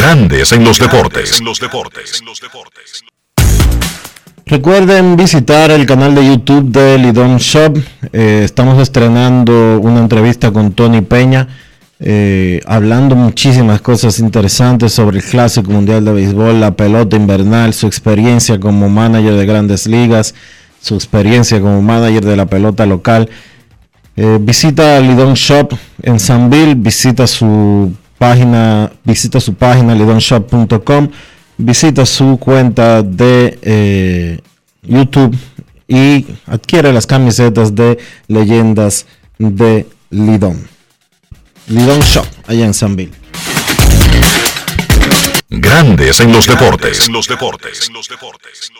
Grandes en los deportes. En los deportes. Recuerden visitar el canal de YouTube de Lidon Shop. Eh, estamos estrenando una entrevista con Tony Peña, eh, hablando muchísimas cosas interesantes sobre el Clásico Mundial de Béisbol, la pelota invernal, su experiencia como manager de grandes ligas, su experiencia como manager de la pelota local. Eh, visita Lidon Shop en Sanville, visita su página, visita su página lidonshop.com, visita su cuenta de eh, YouTube y adquiere las camisetas de leyendas de Lidon. Lidon Shop, allá en Sanville. Grandes en los deportes. En los deportes. En los deportes.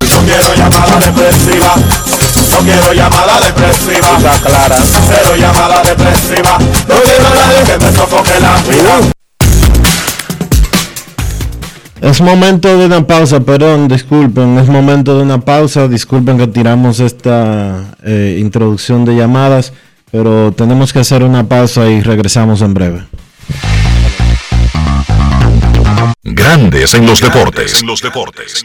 No quiero llamada depresiva. No quiero llamada depresiva. clara. Cero llamada depresiva. No quiero a nadie que me sofoque la vida. Es momento de una pausa, perdón, disculpen, es momento de una pausa, disculpen que tiramos esta eh, introducción de llamadas, pero tenemos que hacer una pausa y regresamos en breve. Grandes en los deportes. En los deportes.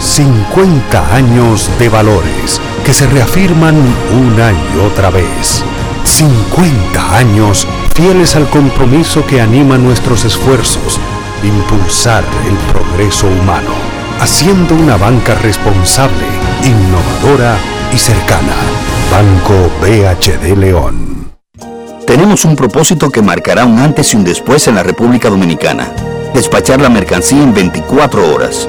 50 años de valores que se reafirman una y otra vez. 50 años fieles al compromiso que anima nuestros esfuerzos, impulsar el progreso humano, haciendo una banca responsable, innovadora y cercana. Banco BHD León. Tenemos un propósito que marcará un antes y un después en la República Dominicana. Despachar la mercancía en 24 horas.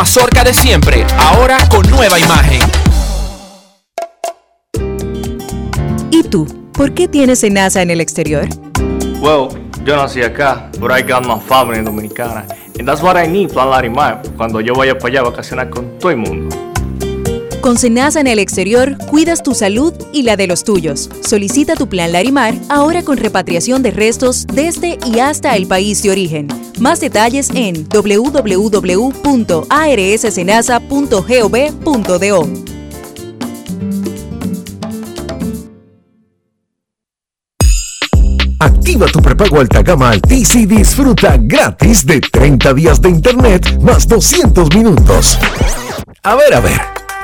mazorca de siempre, ahora con nueva imagen. ¿Y tú? ¿Por qué tienes NASA en el exterior? Well, yo nací acá, but I got my family dominicana. And that's what I need, Plan Larimar, cuando yo vaya para allá a vacacionar con todo el mundo. Con Senasa en el exterior, cuidas tu salud y la de los tuyos. Solicita tu plan Larimar ahora con repatriación de restos desde y hasta el país de origen. Más detalles en www.arssenasa.gov.do. Activa tu prepago alta gama Altis y disfruta gratis de 30 días de internet más 200 minutos. A ver, a ver.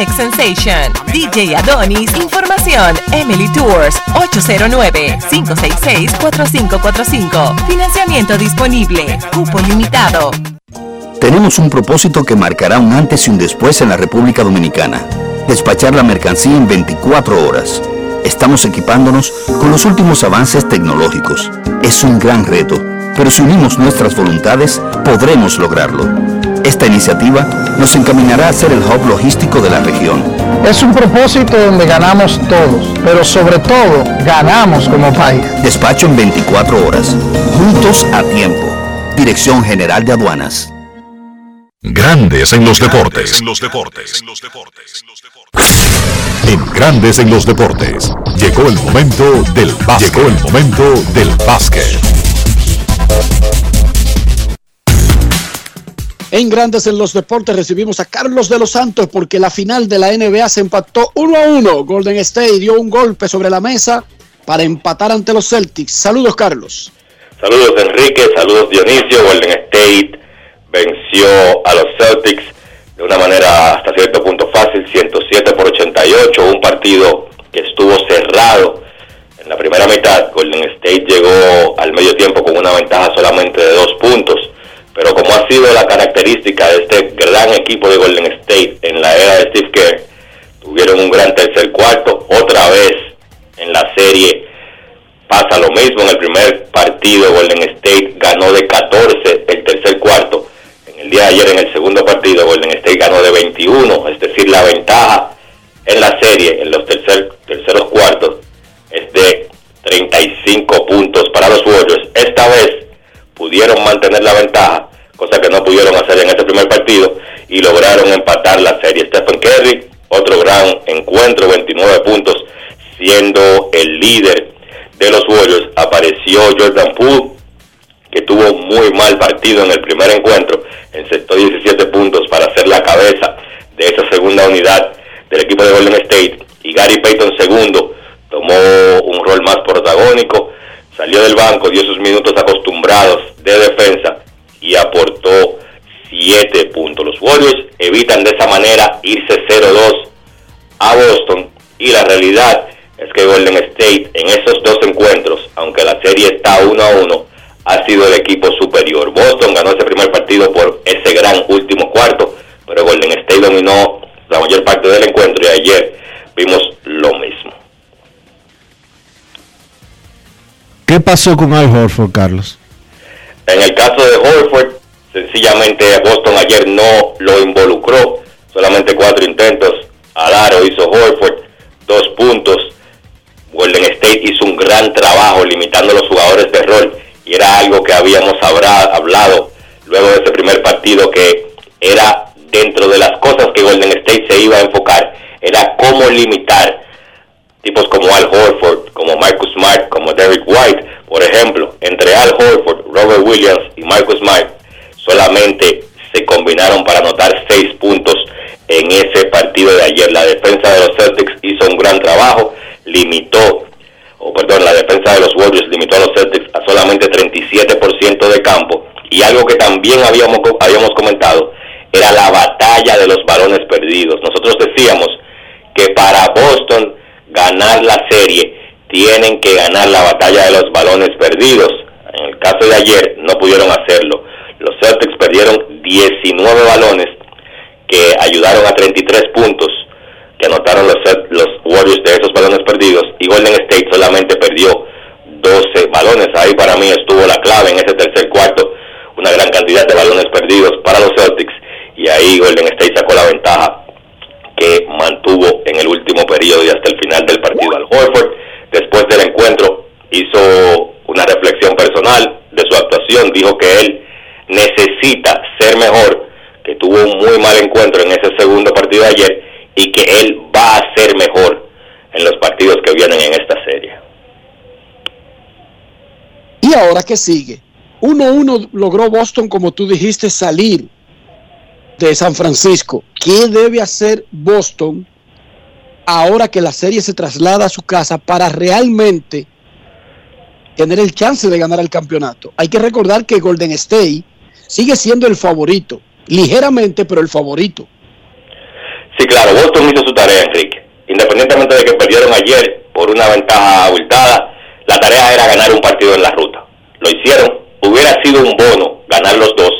Alex Sensation, DJ Adonis, Información, Emily Tours, 809-566-4545. Financiamiento disponible, cupo limitado. Tenemos un propósito que marcará un antes y un después en la República Dominicana. Despachar la mercancía en 24 horas. Estamos equipándonos con los últimos avances tecnológicos. Es un gran reto, pero si unimos nuestras voluntades, podremos lograrlo. Esta iniciativa nos encaminará a ser el hub logístico de la región. Es un propósito donde ganamos todos, pero sobre todo ganamos como país. Despacho en 24 horas. Juntos a tiempo. Dirección General de Aduanas. Grandes en los deportes. En Grandes en los deportes. Llegó el momento del básquet. Llegó el momento del básquet. En Grandes en los Deportes recibimos a Carlos de los Santos porque la final de la NBA se empató 1 a 1. Golden State dio un golpe sobre la mesa para empatar ante los Celtics. Saludos, Carlos. Saludos, Enrique. Saludos, Dionisio. Golden State venció a los Celtics de una manera hasta cierto punto fácil, 107 por 88. Un partido que estuvo cerrado en la primera mitad. Golden State llegó al medio tiempo con una ventaja solamente de dos puntos pero como ha sido la característica de este gran equipo de Golden State en la era de Steve Kerr, tuvieron un gran tercer cuarto. Otra vez en la serie pasa lo mismo. En el primer partido Golden State ganó de 14 el tercer cuarto. En el día de ayer en el segundo partido Golden State ganó de 21. Es decir, la ventaja en la serie en los tercer, terceros cuartos es de 35 puntos para los Warriors. Esta vez pudieron mantener la ventaja, cosa que no pudieron hacer en este primer partido, y lograron empatar la serie. Stephen Curry, otro gran encuentro, 29 puntos, siendo el líder de los Warriors. Apareció Jordan Poole, que tuvo muy mal partido en el primer encuentro, encestó 17 puntos para hacer la cabeza de esa segunda unidad del equipo de Golden State. Y Gary Payton segundo tomó un rol más protagónico, salió del banco, dio sus minutos acostumbrados de defensa y aportó 7 puntos. Los Warriors evitan de esa manera irse 0-2 a Boston y la realidad es que Golden State en esos dos encuentros, aunque la serie está 1 a 1, ha sido el equipo superior. Boston ganó ese primer partido por ese gran último cuarto, pero Golden State dominó la mayor parte del encuentro y ayer vimos lo mismo. ¿Qué pasó con Al Horford, Carlos? En el caso de Horford, sencillamente Boston ayer no lo involucró, solamente cuatro intentos al aro hizo Horford, dos puntos. Golden State hizo un gran trabajo limitando los jugadores de rol y era algo que habíamos hablado luego de ese primer partido que era dentro de las cosas que Golden State se iba a enfocar, era cómo limitar tipos como Al Horford, como Marcus Smart, como Derek White, por ejemplo, entre Al Horford, Robert Williams y Marcus Smart, solamente se combinaron para anotar seis puntos en ese partido de ayer. La defensa de los Celtics hizo un gran trabajo, limitó, o perdón, la defensa de los Warriors limitó a los Celtics a solamente 37% de campo. Y algo que también habíamos, habíamos comentado era la batalla de los balones perdidos. Nosotros decíamos que para Boston ganar la serie, tienen que ganar la batalla de los balones perdidos. En el caso de ayer no pudieron hacerlo. Los Celtics perdieron 19 balones que ayudaron a 33 puntos que anotaron los, los Warriors de esos balones perdidos y Golden State solamente perdió 12 balones. Ahí para mí estuvo la clave en ese tercer cuarto, una gran cantidad de balones perdidos para los Celtics y ahí Golden State sacó la ventaja que mantuvo en el último periodo y hasta el final del partido. Al Horford, después del encuentro, hizo una reflexión personal de su actuación, dijo que él necesita ser mejor, que tuvo un muy mal encuentro en ese segundo partido de ayer y que él va a ser mejor en los partidos que vienen en esta serie. ¿Y ahora qué sigue? 1-1 logró Boston, como tú dijiste, salir de San Francisco. ¿Qué debe hacer Boston ahora que la serie se traslada a su casa para realmente tener el chance de ganar el campeonato? Hay que recordar que Golden State sigue siendo el favorito, ligeramente, pero el favorito. Sí, claro, Boston hizo su tarea, Enrique. Independientemente de que perdieron ayer por una ventaja abultada, la tarea era ganar un partido en la ruta. Lo hicieron, hubiera sido un bono ganar los dos.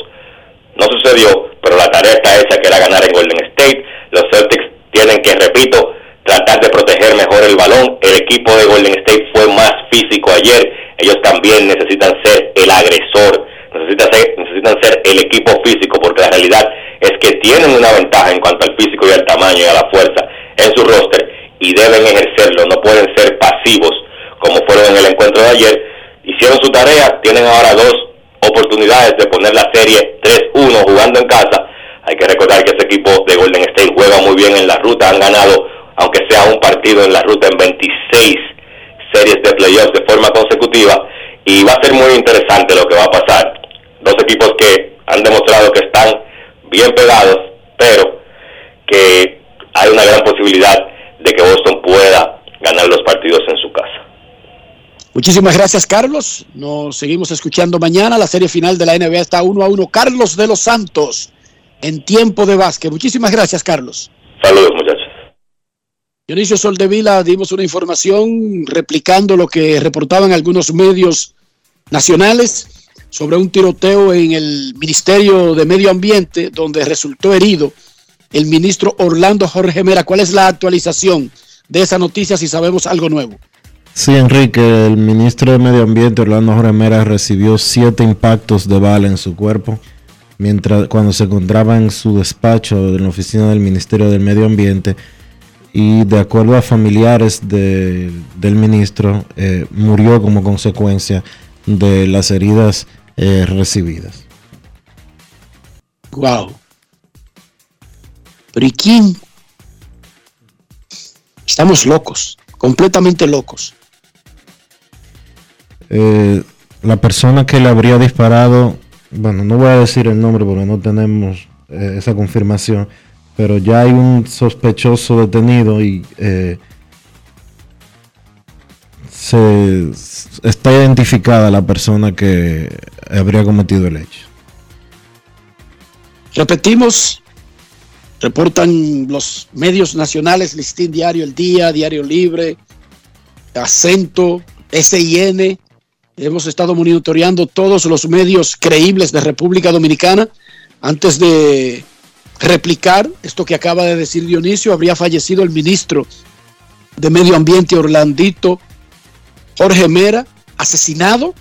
No sucedió, pero la tarea está hecha, que era ganar en Golden State. Los Celtics tienen que, repito, tratar de proteger mejor el balón. El equipo de Golden State fue más físico ayer. Ellos también necesitan ser el agresor, necesitan ser, necesitan ser el equipo físico, porque la realidad es que tienen una ventaja en cuanto al físico y al tamaño y a la fuerza en su roster y deben ejercerlo, no pueden ser pasivos como fueron en el encuentro de ayer. Hicieron su tarea, tienen ahora dos oportunidades de poner la serie 3-1 jugando en casa. Hay que recordar que ese equipo de Golden State juega muy bien en la ruta, han ganado, aunque sea un partido en la ruta, en 26 series de playoffs de forma consecutiva. Y va a ser muy interesante lo que va a pasar. Dos equipos que han demostrado que están bien pegados, pero que hay una gran posibilidad de que Boston pueda ganar los partidos en su casa. Muchísimas gracias, Carlos. Nos seguimos escuchando mañana. La serie final de la NBA está uno a uno. Carlos de los Santos en tiempo de básquet. Muchísimas gracias, Carlos. Saludos, muchachos. Dionisio Soldevila, dimos una información replicando lo que reportaban algunos medios nacionales sobre un tiroteo en el Ministerio de Medio Ambiente donde resultó herido el ministro Orlando Jorge Mera. ¿Cuál es la actualización de esa noticia si sabemos algo nuevo? Sí, Enrique, el ministro de Medio Ambiente, Orlando Jorge Mera, recibió siete impactos de bala en su cuerpo mientras cuando se encontraba en su despacho en la oficina del Ministerio del Medio Ambiente y de acuerdo a familiares de- del ministro, eh, murió como consecuencia de las heridas eh, recibidas. Wow. Pero ¿y quién? Estamos locos, completamente locos. Eh, la persona que le habría disparado, bueno, no voy a decir el nombre porque no tenemos esa confirmación, pero ya hay un sospechoso detenido y eh, se está identificada la persona que habría cometido el hecho. Repetimos, reportan los medios nacionales, Listín Diario El Día, Diario Libre, Acento, SIN. Hemos estado monitoreando todos los medios creíbles de República Dominicana. Antes de replicar esto que acaba de decir Dionisio, habría fallecido el ministro de Medio Ambiente Orlandito Jorge Mera, asesinado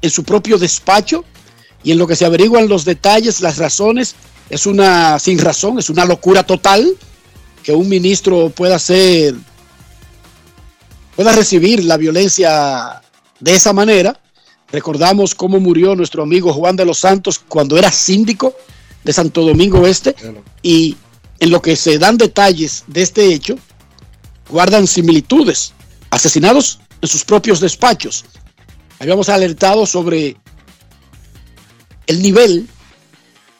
en su propio despacho y en lo que se averiguan los detalles, las razones, es una sin razón, es una locura total que un ministro pueda ser, pueda recibir la violencia de esa manera. Recordamos cómo murió nuestro amigo Juan de los Santos cuando era síndico de Santo Domingo Este y en lo que se dan detalles de este hecho, guardan similitudes. Asesinados en sus propios despachos. Habíamos alertado sobre el nivel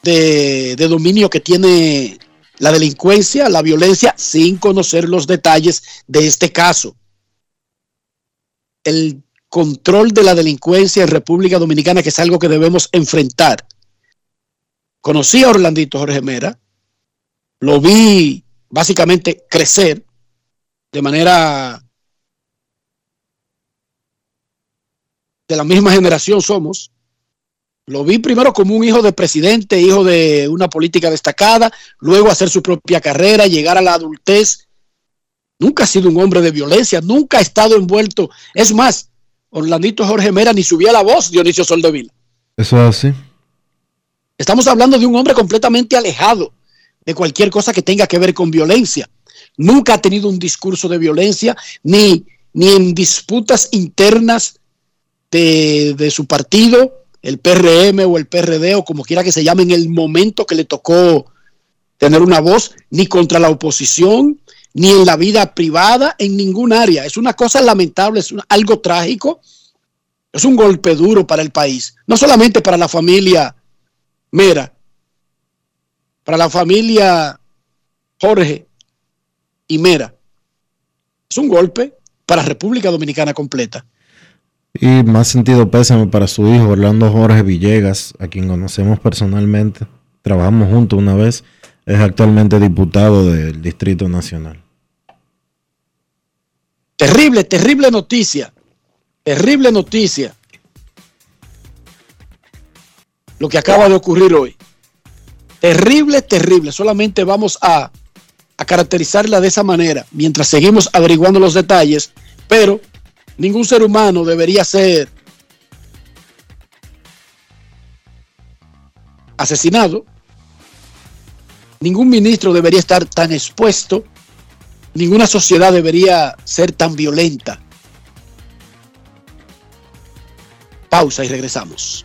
de, de dominio que tiene la delincuencia, la violencia, sin conocer los detalles de este caso. El control de la delincuencia en República Dominicana, que es algo que debemos enfrentar. Conocí a Orlandito Jorge Mera, lo vi básicamente crecer de manera de la misma generación somos. Lo vi primero como un hijo de presidente, hijo de una política destacada, luego hacer su propia carrera, llegar a la adultez. Nunca ha sido un hombre de violencia, nunca ha estado envuelto. Es más, Orlandito Jorge Mera ni subía la voz, Dionisio Soldevila. Eso es así. Estamos hablando de un hombre completamente alejado de cualquier cosa que tenga que ver con violencia. Nunca ha tenido un discurso de violencia, ni, ni en disputas internas de, de su partido, el PRM o el PRD o como quiera que se llame en el momento que le tocó tener una voz, ni contra la oposición, ni en la vida privada, en ningún área. Es una cosa lamentable, es algo trágico, es un golpe duro para el país, no solamente para la familia Mera, para la familia Jorge y Mera. Es un golpe para República Dominicana completa. Y más sentido pésame para su hijo Orlando Jorge Villegas, a quien conocemos personalmente. Trabajamos juntos una vez. Es actualmente diputado del Distrito Nacional. Terrible, terrible noticia. Terrible noticia. Lo que acaba de ocurrir hoy. Terrible, terrible. Solamente vamos a, caracterizarla de esa manera mientras seguimos averiguando los detalles, pero ningún ser humano debería ser asesinado. Ningún ministro debería estar tan expuesto. Ninguna sociedad debería ser tan violenta. Pausa y regresamos.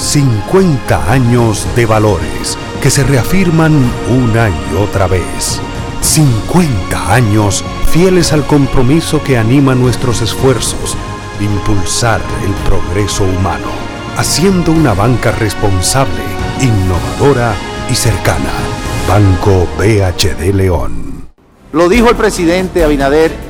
50 años de valores que se reafirman una y otra vez. 50 años fieles al compromiso que anima nuestros esfuerzos, impulsar el progreso humano, haciendo una banca responsable innovadora y cercana. Banco BHD León. Lo dijo el presidente Abinader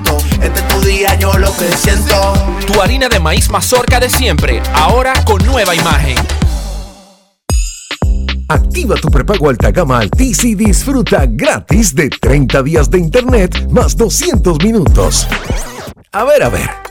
Este es tu día, yo lo que siento. Tu harina de maíz mazorca de siempre, ahora con nueva imagen. Activa tu prepago alta gama Altis y disfruta gratis de 30 días de internet más 200 minutos. A ver, a ver.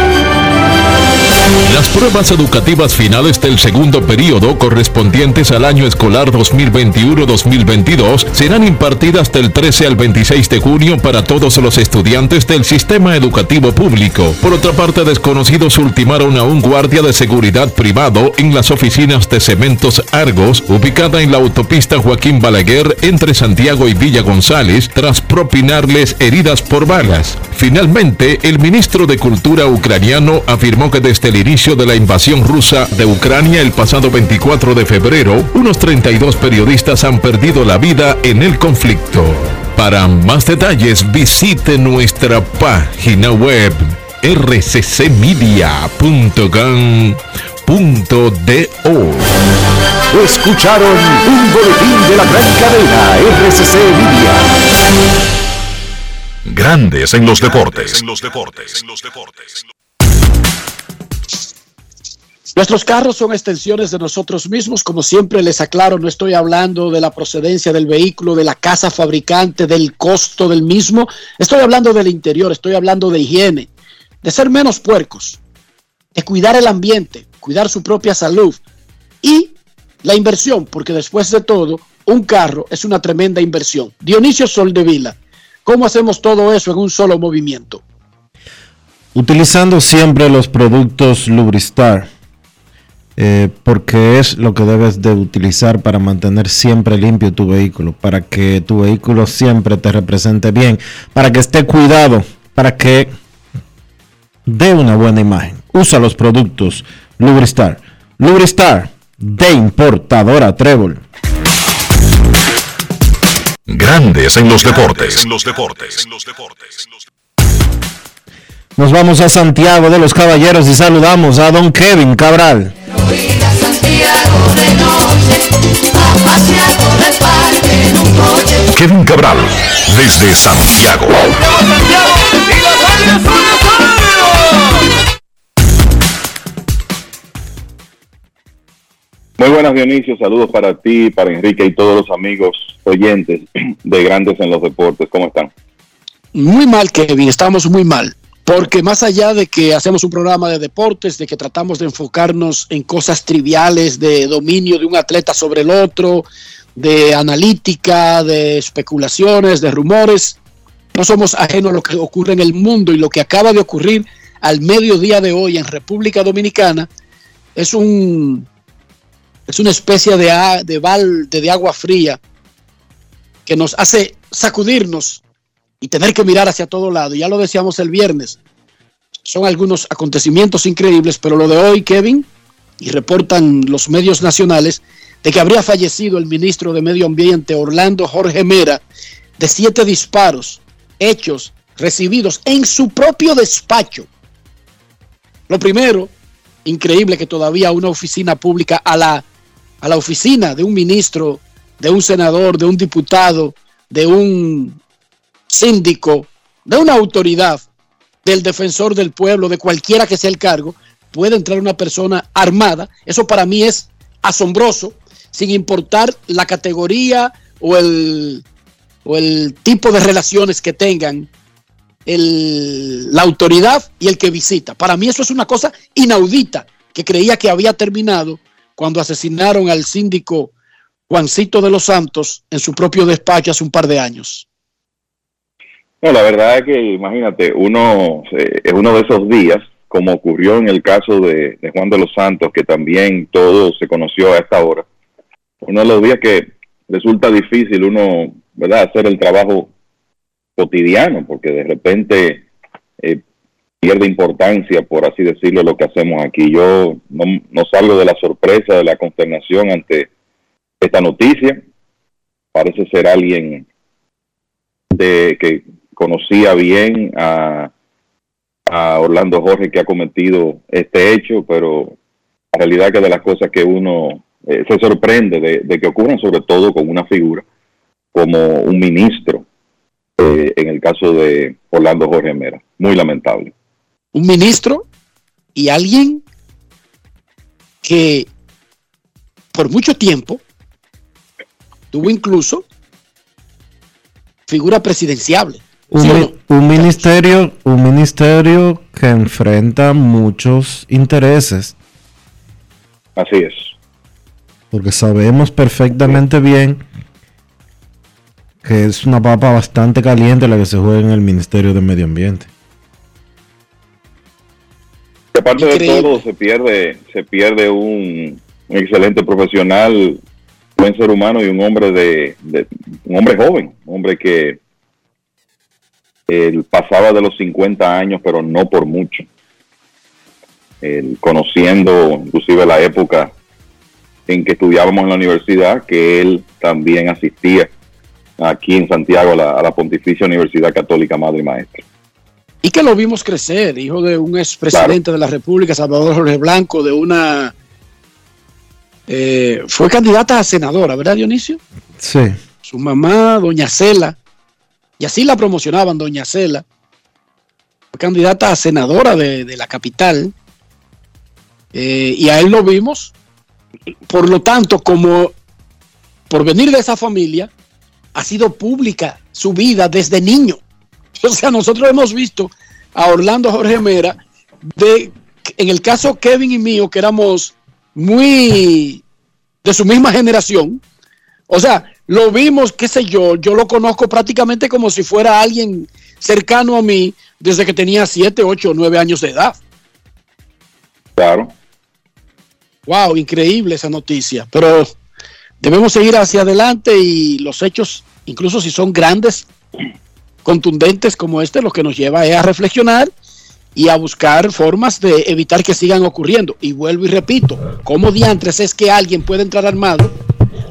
Las pruebas educativas finales del segundo periodo correspondientes al año escolar 2021-2022 serán impartidas del 13 al 26 de junio para todos los estudiantes del sistema educativo público. Por otra parte, desconocidos ultimaron a un guardia de seguridad privado en las oficinas de Cementos Argos, ubicada en la autopista Joaquín Balaguer entre Santiago y Villa González, tras propinarles heridas por balas. Finalmente, el ministro de Cultura ucraniano afirmó que desde el inicio de la invasión rusa de Ucrania el pasado 24 de febrero, unos 32 periodistas han perdido la vida en el conflicto. Para más detalles visite nuestra página web rccmedia.com.do. Escucharon un boletín de la gran cadena RCC Media. Grandes en los deportes. Nuestros carros son extensiones de nosotros mismos. Como siempre les aclaro, no estoy hablando de la procedencia del vehículo, de la casa fabricante, del costo del mismo. Estoy hablando del interior, estoy hablando de higiene, de ser menos puercos, de cuidar el ambiente, cuidar su propia salud y la inversión, porque después de todo, un carro es una tremenda inversión. Dionisio Soldevila, ¿cómo hacemos todo eso en un solo movimiento? Utilizando siempre los productos Lubristar eh, porque es lo que debes de utilizar para mantener siempre limpio tu vehículo, para que tu vehículo siempre te represente bien, para que esté cuidado, para que dé una buena imagen. Usa los productos Lubristar. Lubristar de importadora Trébol. Grandes en los deportes. Nos vamos a Santiago de los Caballeros y saludamos a don Kevin Cabral. Kevin Cabral, desde Santiago. Muy buenas Dionisio, saludos para ti, para Enrique y todos los amigos oyentes de Grandes en los Deportes. ¿Cómo están? Muy mal, Kevin, estamos muy mal. Porque más allá de que hacemos un programa de deportes, de que tratamos de enfocarnos en cosas triviales, de dominio de un atleta sobre el otro, de analítica, de especulaciones, de rumores. No somos ajenos a lo que ocurre en el mundo y lo que acaba de ocurrir al mediodía de hoy en República Dominicana es un es una especie de, de balde de agua fría que nos hace sacudirnos y tener que mirar hacia todo lado. Ya lo decíamos el viernes. Son algunos acontecimientos increíbles, pero lo de hoy, Kevin, y reportan los medios nacionales, de que habría fallecido el ministro de Medio Ambiente, Orlando Jorge Mera, de siete disparos hechos, recibidos en su propio despacho. Lo primero, increíble que todavía una oficina pública a la, a la oficina de un ministro, de un senador, de un diputado, de un síndico, de una autoridad, del defensor del pueblo, de cualquiera que sea el cargo, puede entrar una persona armada. Eso para mí es asombroso, sin importar la categoría o el, o el tipo de relaciones que tengan el- la autoridad y el que visita. Para mí eso es una cosa inaudita que creía que había terminado cuando asesinaron al síndico Juancito de los Santos en su propio despacho hace un par de años. No, la verdad es que, imagínate, uno eh, es uno de esos días, como ocurrió en el caso de, de Juan de los Santos, que también todo se conoció a esta hora. Uno de los días que resulta difícil uno, ¿verdad?, hacer el trabajo cotidiano, porque de repente eh, pierde importancia, por así decirlo, lo que hacemos aquí. Yo no, no salgo de la sorpresa, de la consternación ante esta noticia. Parece ser alguien de que conocía bien a, Orlando Jorge que ha cometido este hecho, pero la realidad es que de las cosas que uno eh, se sorprende de, de que ocurran, sobre todo con una figura como un ministro, eh, en el caso de Orlando Jorge Mera. Muy lamentable. Un ministro y alguien que por mucho tiempo tuvo incluso figura presidenciable. Un, ministerio, un ministerio que enfrenta muchos intereses, Así es. porque sabemos perfectamente bien que es una papa bastante caliente la que se juega en el Ministerio de Medio Ambiente. Y aparte de Increíble. todo, se pierde, se pierde un, un excelente profesional, buen ser humano y un hombre de, de- un hombre joven, un hombre que él pasaba de los 50 años, pero no por mucho. Él, conociendo inclusive la época en que estudiábamos en la universidad, que él también asistía aquí en Santiago a la, a la Pontificia Universidad Católica Madre y Maestra. Y que lo vimos crecer, hijo de un expresidente de la República, Salvador Jorge Blanco, de una... eh, fue candidata a senadora, ¿verdad, Dionisio? Sí. Su mamá, doña Cela, y así la promocionaban, doña Cela. Candidata a senadora de, de la capital. eh, y a él lo vimos. Por lo tanto, como por venir de esa familia, ha sido pública su vida desde niño. O sea, nosotros hemos visto a Orlando Jorge Mera, de, en el caso Kevin y mío, que éramos muy de su misma generación. O sea, lo vimos, qué sé yo, yo lo conozco prácticamente como si fuera alguien cercano a mí desde que tenía 7, 8 o 9 años de edad. Claro. Wow, increíble esa noticia. Pero debemos seguir hacia adelante y los hechos, incluso si son grandes, contundentes como este, lo que nos lleva es a reflexionar y a buscar formas de evitar que sigan ocurriendo. Y vuelvo y repito, ¿cómo diantres es que alguien puede entrar armado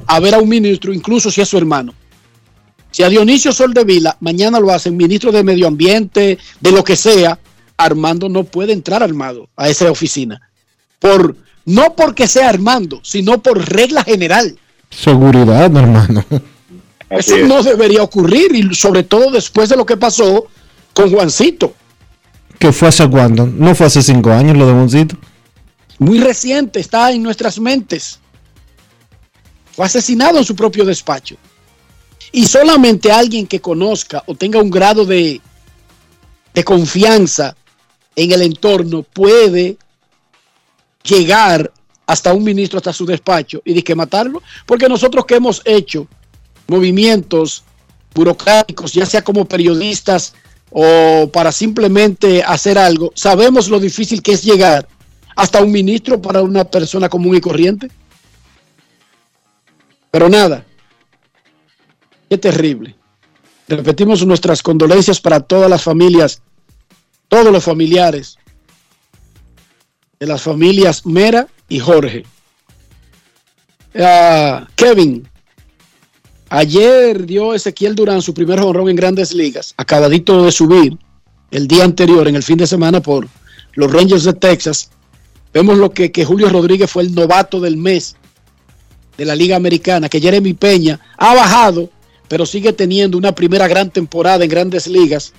a ver a un ministro, incluso si es su hermano? Si a Dionisio Soldevila mañana lo hacen ministro de Medio Ambiente, de lo que sea, Armando no puede entrar armado a esa oficina. Por, no porque sea Armando, sino por regla general. Seguridad, hermano. Eso no debería ocurrir y sobre todo después de lo que pasó con Juancito. ¿Qué fue hace cuándo? No fue hace cinco años lo de Boncito. Muy reciente, está en nuestras mentes. Fue asesinado en su propio despacho. Y solamente alguien que conozca o tenga un grado de, de confianza en el entorno puede llegar hasta un ministro, hasta su despacho, y que matarlo, porque nosotros que hemos hecho movimientos burocráticos, ya sea como periodistas o para simplemente hacer algo, sabemos lo difícil que es llegar hasta un ministro para una persona común y corriente. Pero nada, qué terrible. Repetimos nuestras condolencias para todas las familias, todos los familiares de las familias Mera y Jorge. Ah, Kevin, ayer dio Ezequiel Durán su primer honrón en grandes ligas, acabadito de subir el día anterior, en el fin de semana, por los Rangers de Texas. Vemos lo que, que Julio Rodríguez fue el novato del mes de la Liga Americana, que Jeremy Peña ha bajado pero sigue teniendo una primera gran temporada en grandes ligas.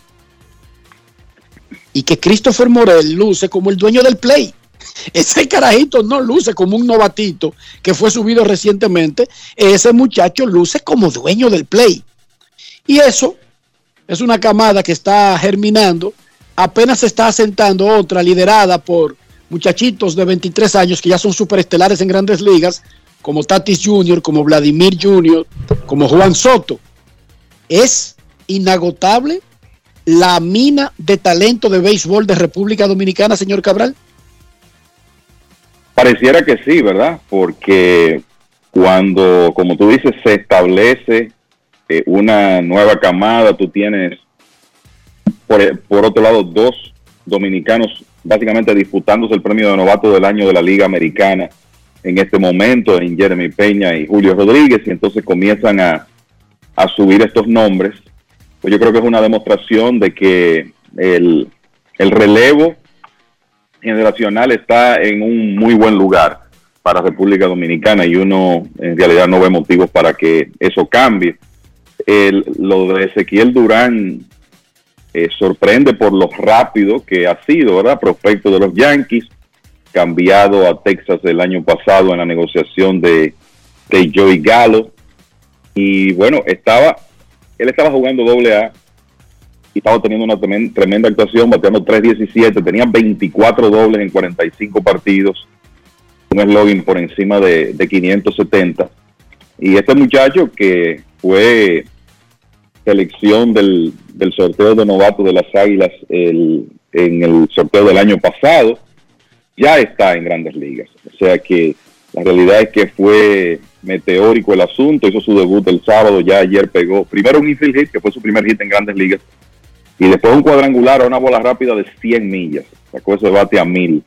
Y que Christopher Morel luce como el dueño del play. Ese carajito no luce como un novatito que fue subido recientemente. Ese muchacho luce como dueño del play. Y eso es una camada que está germinando. Apenas se está asentando otra liderada por muchachitos de 23 años que ya son superestelares en grandes ligas, como Tatis Jr., como Vladimir Jr., como Juan Soto. Es inagotable la mina de talento de béisbol de República Dominicana, señor Cabral. Pareciera que sí, ¿verdad? Porque cuando, como tú dices, se establece eh, una nueva camada, tú tienes, por, por otro lado, dos dominicanos básicamente disputándose el premio de novato del año de la Liga Americana en este momento en Jeremy Peña y Julio Rodríguez y entonces comienzan a, a subir estos nombres, pues yo creo que es una demostración de que el, el relevo generacional está en un muy buen lugar para República Dominicana y uno en realidad no ve motivos para que eso cambie. El, lo de Ezequiel Durán eh, sorprende por lo rápido que ha sido, ¿verdad? Prospecto de los Yankees, cambiado a Texas el año pasado en la negociación de, de Joey Gallo. Y bueno, estaba, él estaba jugando doble A y estaba teniendo una tremenda, actuación, bateando 3.17, tenía 24 dobles en 45 partidos, un eslogan por encima de, de 570. Y este muchacho que fue selección del, del sorteo de novato de las Águilas el, en el sorteo del año pasado, ya está en grandes ligas. O sea que la realidad es que fue meteórico el asunto, hizo su debut el sábado, ya ayer pegó primero un infield hit, que fue su primer hit en grandes ligas, y después un cuadrangular a una bola rápida de 100 millas, sacó ese bate a mil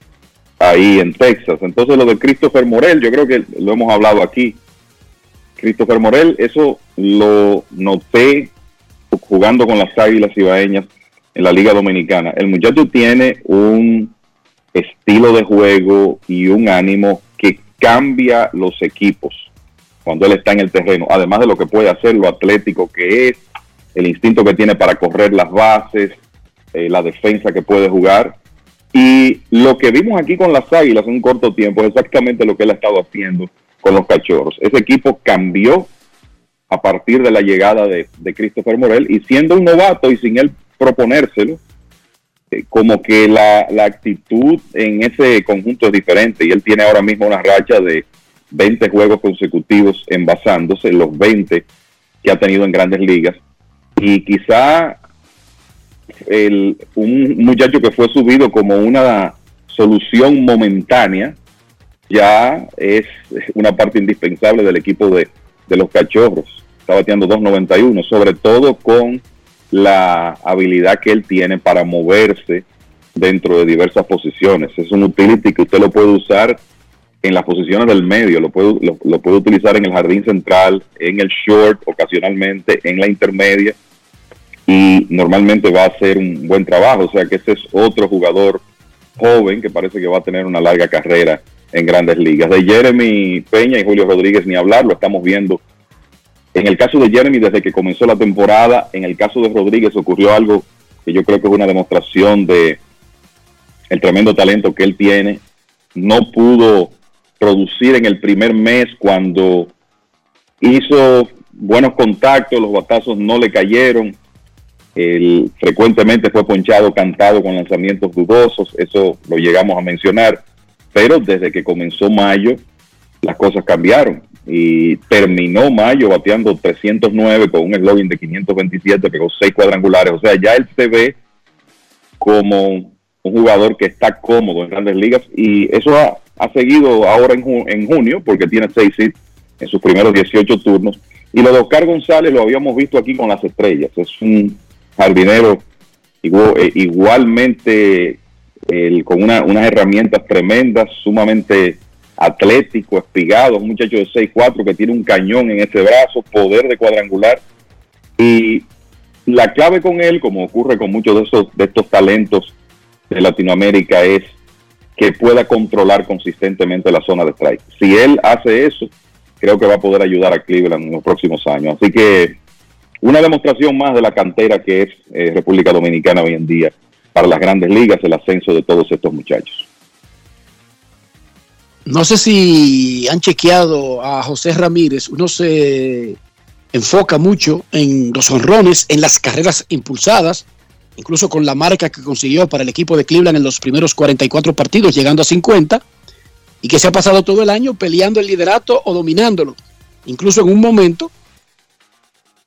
ahí en Texas. Entonces lo de Christopher Morel, yo creo que lo hemos hablado aquí. Christopher Morel, eso lo noté jugando con las Águilas Ibaeñas en la Liga Dominicana. El muchacho tiene un estilo de juego y un ánimo que cambia los equipos cuando él está en el terreno, además de lo que puede hacer, lo atlético que es, el instinto que tiene para correr las bases, eh, la defensa que puede jugar. Y lo que vimos aquí con las Águilas en un corto tiempo es exactamente lo que él ha estado haciendo con los Cachorros. Ese equipo cambió a partir de la llegada de, de Christopher Morel y siendo un novato y sin él proponérselo, eh, como que la, la, actitud en ese conjunto es diferente y él tiene ahora mismo una racha de 20 juegos consecutivos envasándose, los 20 que ha tenido en grandes ligas y quizá el, un muchacho que fue subido como una solución momentánea ya es una parte indispensable del equipo de, de los cachorros. Está bateando 2.91, sobre todo con la habilidad que él tiene para moverse dentro de diversas posiciones. Es un utility que usted lo puede usar en las posiciones del medio, lo puede, lo, puede utilizar en el jardín central, en el short, ocasionalmente, en la intermedia, y normalmente va a hacer un buen trabajo. O sea que ese es otro jugador joven que parece que va a tener una larga carrera en grandes ligas. De Jeremy Peña y Julio Rodríguez ni hablar, lo estamos viendo en el caso de Jeremy, desde que comenzó la temporada, en el caso de Rodríguez ocurrió algo que yo creo que es una demostración de el tremendo talento que él tiene. No pudo producir en el primer mes cuando hizo buenos contactos, los batazos no le cayeron. Él frecuentemente fue ponchado, cantado con lanzamientos dudosos, eso lo llegamos a mencionar. pero desde que comenzó mayo las cosas cambiaron y terminó mayo bateando 309 con un eslogan de 527, pegó seis cuadrangulares, o sea, ya él se ve como un jugador que está cómodo en grandes ligas y eso ha, ha seguido ahora en, ju- en junio porque tiene seis hits en sus primeros 18 turnos. Y lo de Oscar González lo habíamos visto aquí con las estrellas, es un jardinero igu- eh, igualmente el- con una- unas herramientas tremendas, sumamente atlético, espigado, un muchacho de 6'4 que tiene un cañón en ese brazo, poder de cuadrangular. Y la clave con él, como ocurre con muchos de esos de estos talentos de Latinoamérica, es que pueda controlar consistentemente la zona de strike. Si él hace eso, creo que va a poder ayudar a Cleveland en los próximos años. Así que una demostración más de la cantera que es eh, República Dominicana hoy en día para las grandes ligas, el ascenso de todos estos muchachos. No sé si han chequeado a José Ramírez. Uno se enfoca mucho en los honrones, en las carreras impulsadas, incluso con la marca que consiguió para el equipo de Cleveland en los primeros 44 partidos, llegando a 50, y que se ha pasado todo el año peleando el liderato o dominándolo. Incluso en un momento,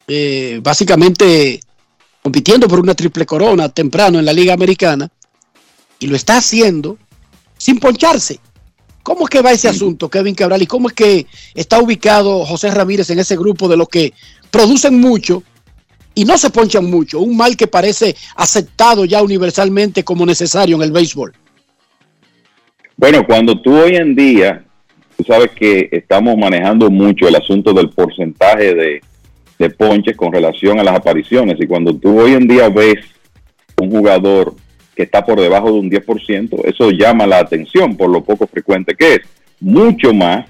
eh, básicamente compitiendo por una triple corona temprano en la Liga Americana, y lo está haciendo sin poncharse. ¿Cómo es que va ese asunto, Kevin Cabral? ¿Y cómo es que está ubicado José Ramírez en ese grupo de los que producen mucho y no se ponchan mucho? Un mal que parece aceptado ya universalmente como necesario en el béisbol. Bueno, cuando tú hoy en día, tú sabes que estamos manejando mucho el asunto del porcentaje de, de ponches con relación a las apariciones. Y cuando tú hoy en día ves un jugador que está por debajo de un 10%, eso llama la atención por lo poco frecuente que es. Mucho más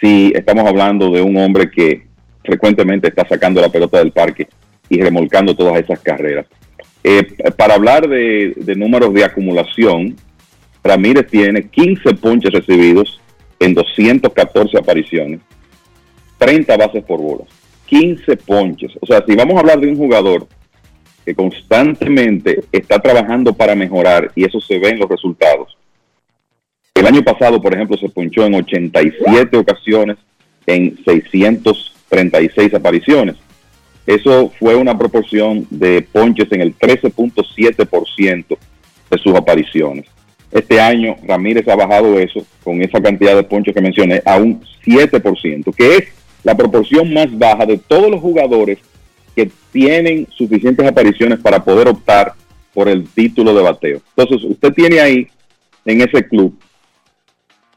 si estamos hablando de un hombre que frecuentemente está sacando la pelota del parque y remolcando todas esas carreras. Eh, para hablar de, de números de acumulación, Ramírez tiene 15 ponches recibidos en 214 apariciones, 30 bases por bolas, 15 ponches. O sea, si vamos a hablar de un jugador constantemente está trabajando para mejorar y eso se ve en los resultados. El año pasado, por ejemplo, se ponchó en 87 ocasiones en 636 apariciones. Eso fue una proporción de ponches en el 13.7% de sus apariciones. Este año Ramírez ha bajado eso con esa cantidad de ponches que mencioné a un 7%, que es la proporción más baja de todos los jugadores que tienen suficientes apariciones para poder optar por el título de bateo. Entonces, usted tiene ahí en ese club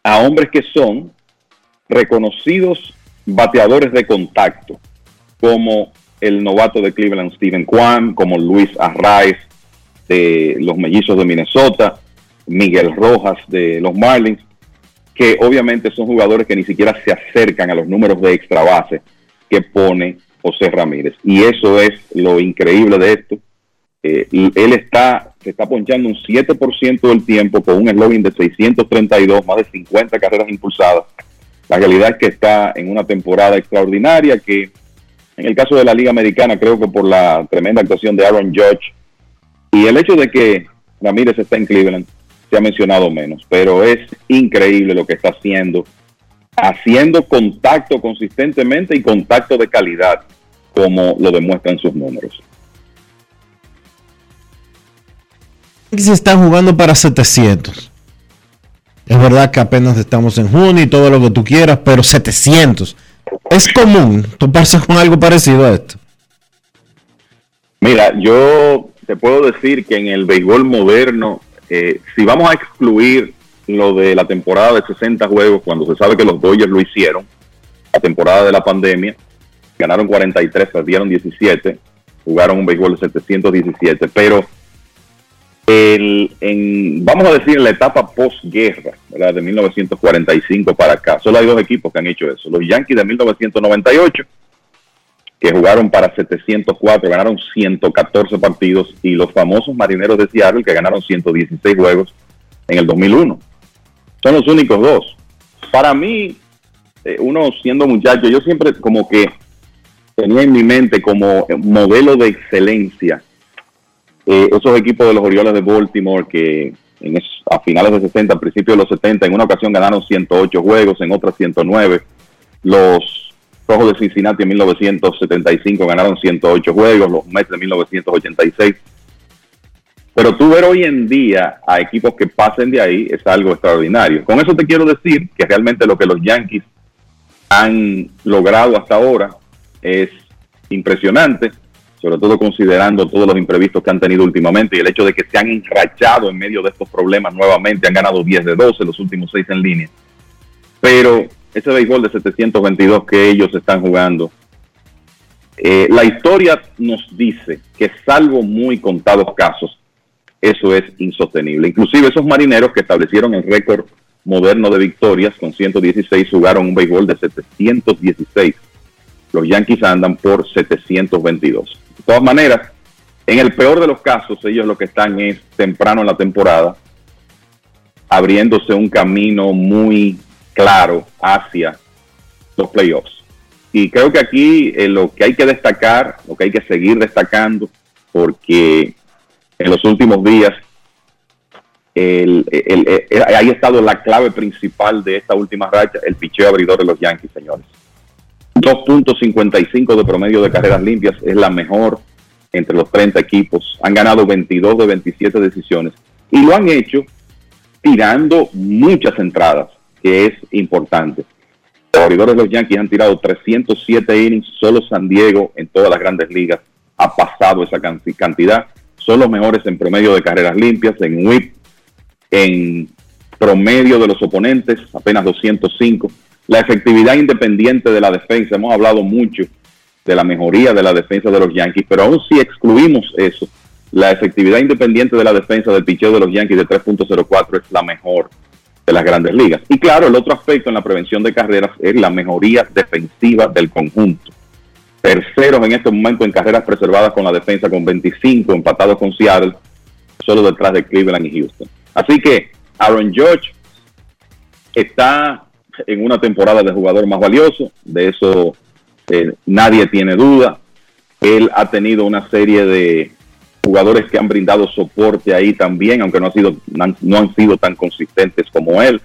a hombres que son reconocidos bateadores de contacto, como el novato de Cleveland Steven Kwan, como Luis Arraez de los Mellizos de Minnesota, Miguel Rojas de los Marlins, que obviamente son jugadores que ni siquiera se acercan a los números de extra base que pone José Ramírez. Y eso es lo increíble de esto. Eh, y él está, se está ponchando un 7% del tiempo con un eslogan de 632, más de 50 carreras impulsadas. La realidad es que está en una temporada extraordinaria que en el caso de la Liga Americana creo que por la tremenda actuación de Aaron Judge y el hecho de que Ramírez está en Cleveland se ha mencionado menos, pero es increíble lo que está haciendo, haciendo contacto consistentemente y contacto de calidad, como lo demuestran sus números. se están jugando para 700. Es verdad que apenas estamos en junio y todo lo que tú quieras, pero 700. Es común toparse con algo parecido a esto. Mira, yo te puedo decir que en el béisbol moderno, eh, si vamos a excluir lo de la temporada de 60 juegos, cuando se sabe que los Dodgers lo hicieron, la temporada de la pandemia, ganaron 43, perdieron 17, jugaron un béisbol de 717, pero el, en, vamos a decir en la etapa postguerra, ¿verdad? de 1945 para acá, solo hay dos equipos que han hecho eso, los Yankees de 1998, que jugaron para 704, ganaron 114 partidos, y los famosos marineros de Seattle, que ganaron 116 juegos en el 2001. Son los únicos dos. Para mí, eh, uno siendo muchacho, yo siempre como que tenía en mi mente como modelo de excelencia eh, esos equipos de los Orioles de Baltimore que en es- a finales de 60, a principios de los 70. En una ocasión ganaron 108 juegos, en otra 109. Los Rojos de Cincinnati en 1975 ganaron 108 juegos, los Mets de 1986. Pero tú ver hoy en día a equipos que pasen de ahí es algo extraordinario. Con eso te quiero decir que realmente lo que los Yankees han logrado hasta ahora es impresionante, sobre todo considerando todos los imprevistos que han tenido últimamente y el hecho de que se han enrachado en medio de estos problemas nuevamente, han ganado 10 de 12, los últimos 6 en línea. Pero ese béisbol de 722 que ellos están jugando, eh, la historia nos dice que salvo muy contados casos, eso es insostenible. Inclusive esos marineros que establecieron el récord moderno de victorias con 116 jugaron un béisbol de 716. Los Yankees andan por 722. De todas maneras, en el peor de los casos, ellos lo que están es temprano en la temporada, abriéndose un camino muy claro hacia los playoffs. Y creo que aquí eh, lo que hay que destacar, lo que hay que seguir destacando, porque en los últimos días el, ahí ha estado la clave principal de esta última racha, el picheo abridor de los Yankees, señores. 2.55 de promedio de carreras limpias es la mejor entre los 30 equipos. Han ganado 22 de 27 decisiones y lo han hecho tirando muchas entradas, que es importante. Los abridores de los Yankees han tirado 307 innings, solo San Diego en todas las grandes ligas ha pasado esa can- cantidad. Son los mejores en promedio de carreras limpias, en whip, en promedio de los oponentes, apenas 205. La efectividad independiente de la defensa, hemos hablado mucho de la mejoría de la defensa de los Yankees, pero aún si excluimos eso, la efectividad independiente de la defensa del picheo de los Yankees de 3.04 es la mejor de las grandes ligas. Y claro, el otro aspecto en la prevención de carreras es la mejoría defensiva del conjunto. Terceros en este momento en carreras preservadas con la defensa con 25, empatados con Seattle, solo detrás de Cleveland y Houston. Así que Aaron George está en una temporada de jugador más valioso, de eso eh, nadie tiene duda. Él ha tenido una serie de jugadores que han brindado soporte ahí también, aunque no, ha sido, no han- sido tan consistentes como él.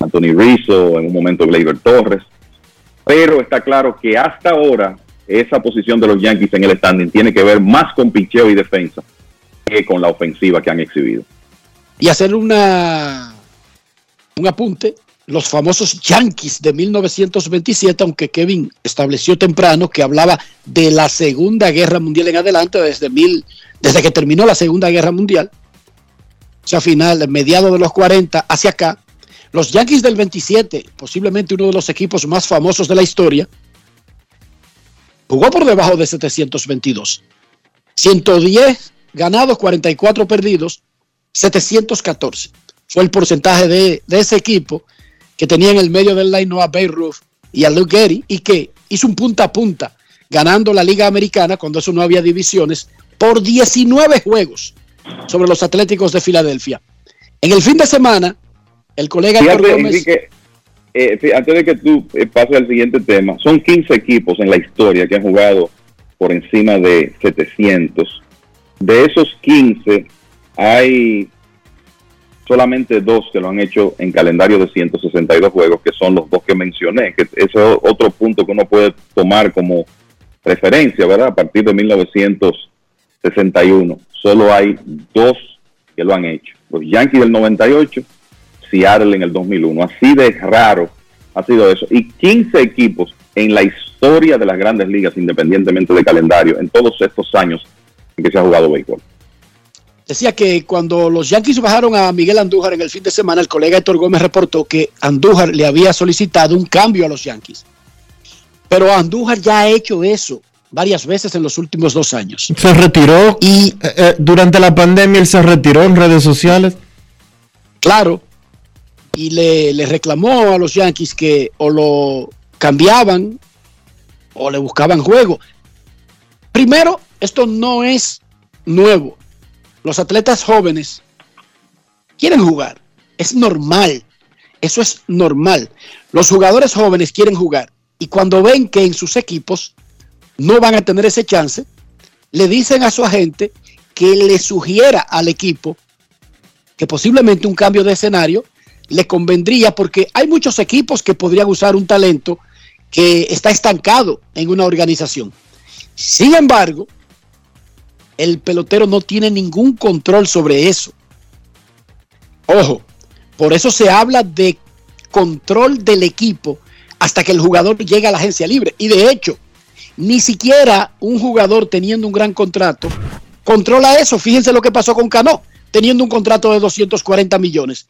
Anthony Rizzo, en un momento Gleyber Torres. Pero está claro que hasta ahora esa posición de los Yankees en el standing tiene que ver más con picheo y defensa que con la ofensiva que han exhibido. Y hacer una un apunte, los famosos Yankees de 1927, aunque Kevin estableció temprano que hablaba de la Segunda Guerra Mundial en adelante, desde, mil, desde que terminó la Segunda Guerra Mundial, o sea, final, mediados de los 40 hacia acá, los Yankees del 27, posiblemente uno de los equipos más famosos de la historia, jugó por debajo de 722. 110 ganados, 44 perdidos, 714. Fue el porcentaje de, de ese equipo que tenía en el medio del line a Bay y a Luke Gehry y que hizo un punta a punta ganando la Liga Americana cuando eso no había divisiones por 19 juegos sobre los Atléticos de Filadelfia. En el fin de semana, el colega Fíjate, Gómez- Enrique, eh, antes de que tú eh, pases al siguiente tema, son 15 equipos en la historia que han jugado por encima de 700. De esos 15, hay solamente dos que lo han hecho en calendario de 162 juegos, que son los dos que mencioné, que ese es otro punto que uno puede tomar como referencia, ¿verdad? A partir de 1961, solo hay dos que lo han hecho. Los Yankees del 98, Seattle en el 2001. Así de raro ha sido eso. Y 15 equipos en la historia de las grandes ligas, independientemente de calendario, en todos estos años en que se ha jugado béisbol. Decía que cuando los Yankees bajaron a Miguel Andújar en el fin de semana, el colega Héctor Gómez reportó que Andújar le había solicitado un cambio a los Yankees. Pero Andújar ya ha hecho eso varias veces en los últimos dos años. Se retiró y durante la pandemia él se retiró en redes sociales. Claro. Y le, reclamó a los Yankees que o lo cambiaban o le buscaban juego. Primero, esto no es nuevo. Los atletas jóvenes quieren jugar. Es normal. Eso es normal. Los jugadores jóvenes quieren jugar. Y cuando ven que en sus equipos no van a tener ese chance, le dicen a su agente que le sugiera al equipo que posiblemente un cambio de escenario le convendría porque hay muchos equipos que podrían usar un talento que está estancado en una organización. Sin embargo, el pelotero no tiene ningún control sobre eso. Ojo, por eso se habla de control del equipo hasta que el jugador llega a la agencia libre. Y de hecho, ni siquiera un jugador teniendo un gran contrato controla eso. Fíjense lo que pasó con Cano, teniendo un contrato de 240 millones.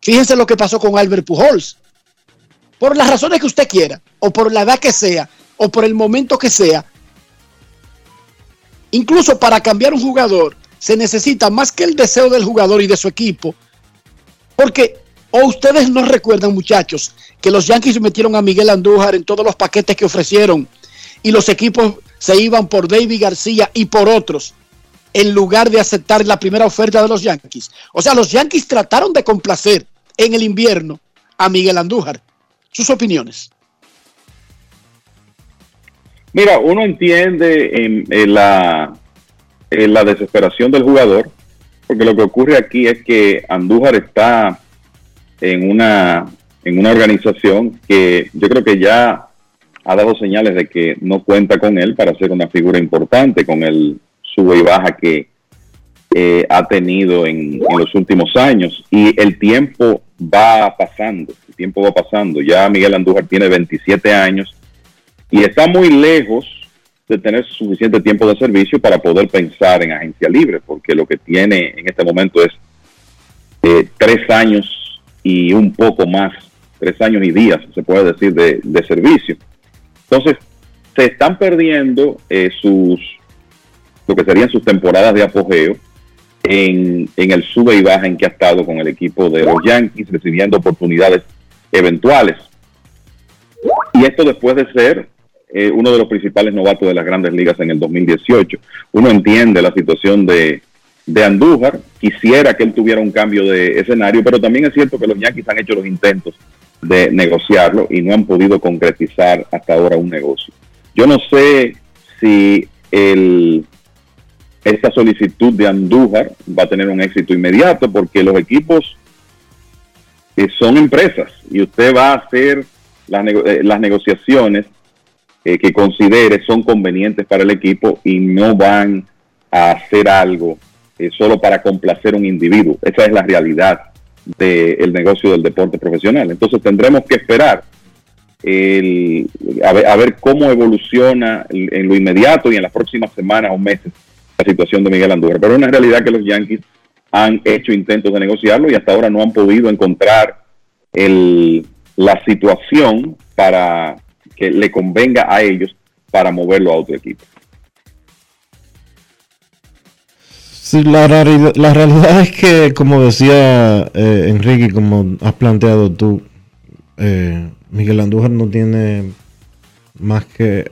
Fíjense lo que pasó con Albert Pujols. Por las razones que usted quiera, o por la edad que sea, o por el momento que sea, incluso para cambiar un jugador, se necesita más que el deseo del jugador y de su equipo. Porque, o ustedes no recuerdan, muchachos, que los Yankees metieron a Miguel Andújar en todos los paquetes que ofrecieron y los equipos se iban por David García y por otros en lugar de aceptar la primera oferta de los Yankees. O sea, los Yankees trataron de complacer en el invierno a Miguel Andújar. Sus opiniones. Mira, uno entiende en, la, en la desesperación del jugador, porque lo que ocurre aquí es que Andújar está en una, en una organización que yo creo que ya ha dado señales de que no cuenta con él para ser una figura importante, con el sube y baja que eh, ha tenido en, los últimos años y el tiempo va pasando, el tiempo va pasando. Ya Miguel Andújar tiene 27 años y está muy lejos de tener suficiente tiempo de servicio para poder pensar en agencia libre, porque lo que tiene en este momento es eh, tres años y un poco más, tres años y días, se puede decir, de, servicio. Entonces, se están perdiendo eh, sus, lo que serían sus temporadas de apogeo en, el sube y baja en que ha estado con el equipo de los Yankees, recibiendo oportunidades eventuales. Y esto después de ser eh, uno de los principales novatos de las grandes ligas en el 2018. Uno entiende la situación de, de Andújar, quisiera que él tuviera un cambio de escenario, pero también es cierto que los Yankees han hecho los intentos de negociarlo y no han podido concretizar hasta ahora un negocio. Yo no sé si el esta solicitud de Andújar va a tener un éxito inmediato porque los equipos eh, son empresas y usted va a hacer las, eh, negociaciones eh, que considere son convenientes para el equipo y no van a hacer algo solo para complacer a un individuo. Esa es la realidad del negocio del deporte profesional. Entonces tendremos que esperar a, ver, cómo evoluciona en lo inmediato y en las próximas semanas o meses la situación de Miguel Andújar. Pero una realidad que los Yankees han hecho intentos de negociarlo y hasta ahora no han podido encontrar el, la situación para que le convenga a ellos para moverlo a otro equipo. Sí, la, realidad, la realidad es que, como decía eh, Enrique, como has planteado tú, eh, Miguel Andújar no tiene más que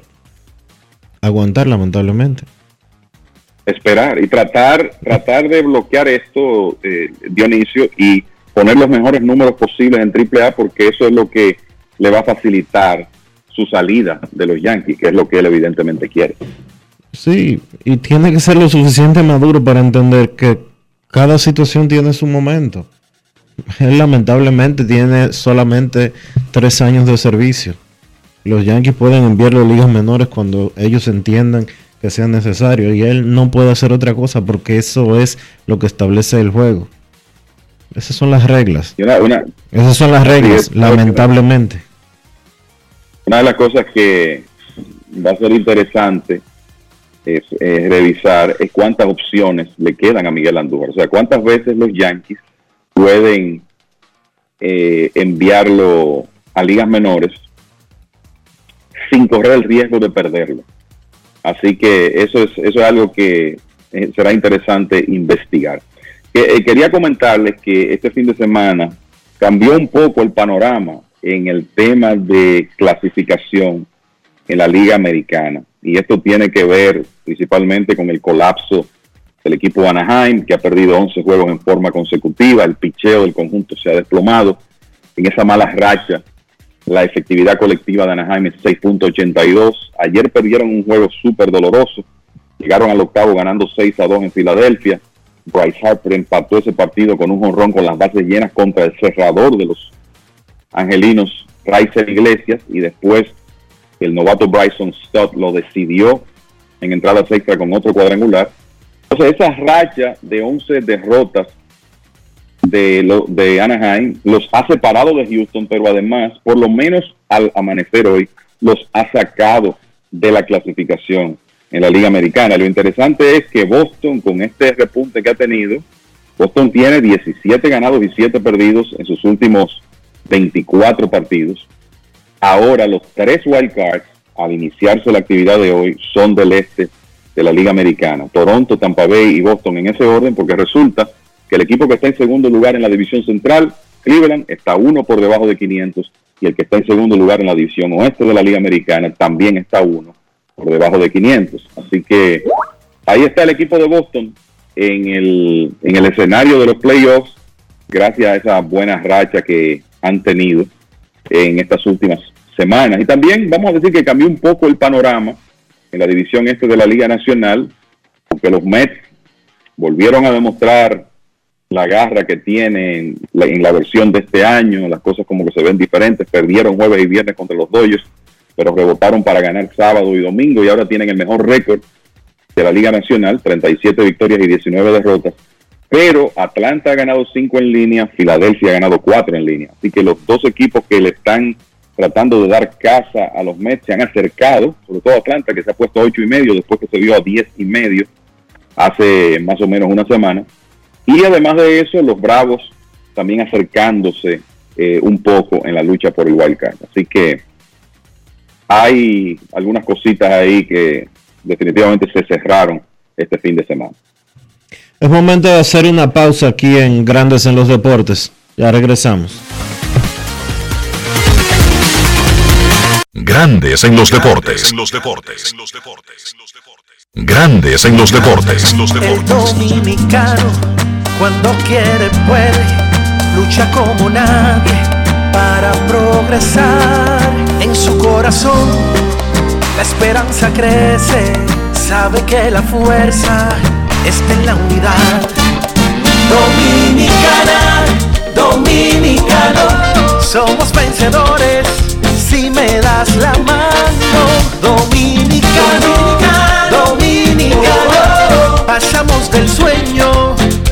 aguantar, lamentablemente esperar y tratar, tratar de bloquear esto, eh, Dionisio, y poner los mejores números posibles en AAA porque eso es lo que le va a facilitar su salida de los Yankees, que es lo que él evidentemente quiere. Sí, y tiene que ser lo suficiente maduro para entender que cada situación tiene su momento. Él lamentablemente tiene solamente tres años de servicio. Los Yankees pueden enviarlo a ligas menores cuando ellos entiendan que sea necesario y él no puede hacer otra cosa porque eso es lo que establece el juego. Esas son las reglas. Esas son las reglas, lamentablemente. Una de las cosas que va a ser interesante es, revisar es cuántas opciones le quedan a Miguel Andújar. O sea, cuántas veces los Yankees pueden eh, enviarlo a ligas menores sin correr el riesgo de perderlo. Así que eso es, eso es algo que eh, será interesante investigar. Eh, quería comentarles que este fin de semana cambió un poco el panorama en el tema de clasificación en la Liga Americana. Y esto tiene que ver principalmente con el colapso del equipo Anaheim, que ha perdido 11 juegos en forma consecutiva. El picheo del conjunto se ha desplomado en esa mala racha la efectividad colectiva de Anaheim es 6.82. Ayer perdieron un juego súper doloroso. Llegaron al octavo ganando 6 a 2 en Filadelfia. Bryce Harper empató ese partido con un jonrón con las bases llenas contra el cerrador de los angelinos, Rice Iglesias, y después el novato Bryson Stott lo decidió en entrada extra con otro cuadrangular. Entonces, esa racha de 11 derrotas de, lo, de Anaheim los ha separado de Houston, pero además, por lo menos al amanecer hoy, los ha sacado de la clasificación en la Liga Americana. Lo interesante es que Boston, con este repunte que ha tenido, Boston tiene 17 ganados y 7 perdidos en sus últimos 24 partidos. Ahora los tres wildcards, al iniciarse la actividad de hoy, son del este de la Liga Americana. Toronto, Tampa Bay y Boston en ese orden, porque resulta que el equipo que está en segundo lugar en la división central, Cleveland, está uno por debajo de 500 y el que está en segundo lugar en la división oeste de la Liga Americana también está uno por debajo de 500. Así que ahí está el equipo de Boston en el, en el escenario de los playoffs, gracias a esa buena racha que han tenido en estas últimas semanas. Y también vamos a decir que cambió un poco el panorama en la división este de la Liga Nacional, porque los Mets volvieron a demostrar la garra que tienen en la, versión de este año, las cosas como que se ven diferentes, perdieron jueves y viernes contra los Dodgers, pero rebotaron para ganar sábado y domingo y ahora tienen el mejor récord de la Liga Nacional, 37 victorias y 19 derrotas. Pero Atlanta ha ganado 5 en línea, Filadelfia ha ganado 4 en línea. Así que los dos equipos que le están tratando de dar casa a los Mets se han acercado, sobre todo Atlanta que se ha puesto a 8 y medio después que se vio a 10 y medio hace más o menos una semana. Y además de eso, los Bravos también acercándose eh, un poco en la lucha por el wild card. Así que hay algunas cositas ahí que definitivamente se cerraron este fin de semana. Es momento de hacer una pausa aquí en Grandes en los Deportes. Ya regresamos. Grandes en los deportes. En los deportes. Grandes en los deportes. En los deportes. dominicano, cuando quiere puede, lucha como nadie para progresar. En su corazón la esperanza crece, sabe que la fuerza está en la unidad. Dominicana, dominicano, somos vencedores si me das la mano. Dominicano, dominicano, pasamos del sueño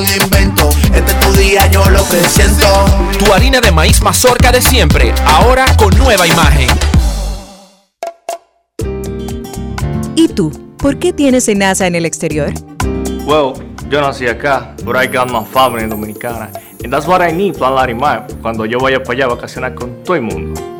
algún invento. Este es tu día, yo lo que siento. Tu harina de maíz mazorca de siempre, ahora con nueva imagen. ¿Y tú? ¿Por qué tienes NASA en el exterior? Well, yo nací acá, but I got my family dominicana. And that's what I need, Plan Larimar, cuando yo vaya para allá a vacacionar con todo el mundo.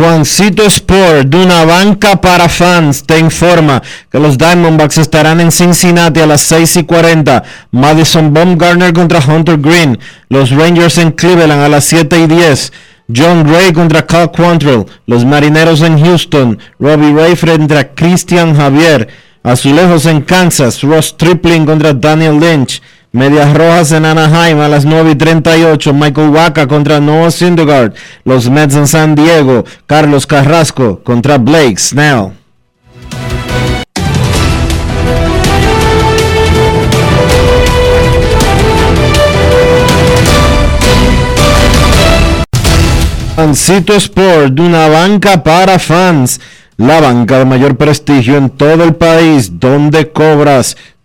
Juancito Sport, de una banca para fans, te informa que los Diamondbacks estarán en Cincinnati a las 6 y 40. Madison Baumgartner contra Hunter Green. Los Rangers en Cleveland a las 7 y 10. John Gray contra Cal Quantrill. Los Marineros en Houston. Robbie Ray frente a Christian Javier. Azulejos en Kansas. Ross Tripling contra Daniel Lynch. Medias Rojas en Anaheim a las 9 y 38. Michael Waka contra Noah Syndergaard. Los Mets en San Diego. Carlos Carrasco contra Blake Snell. Fancito Sport, una banca para fans. La banca de mayor prestigio en todo el país, donde cobras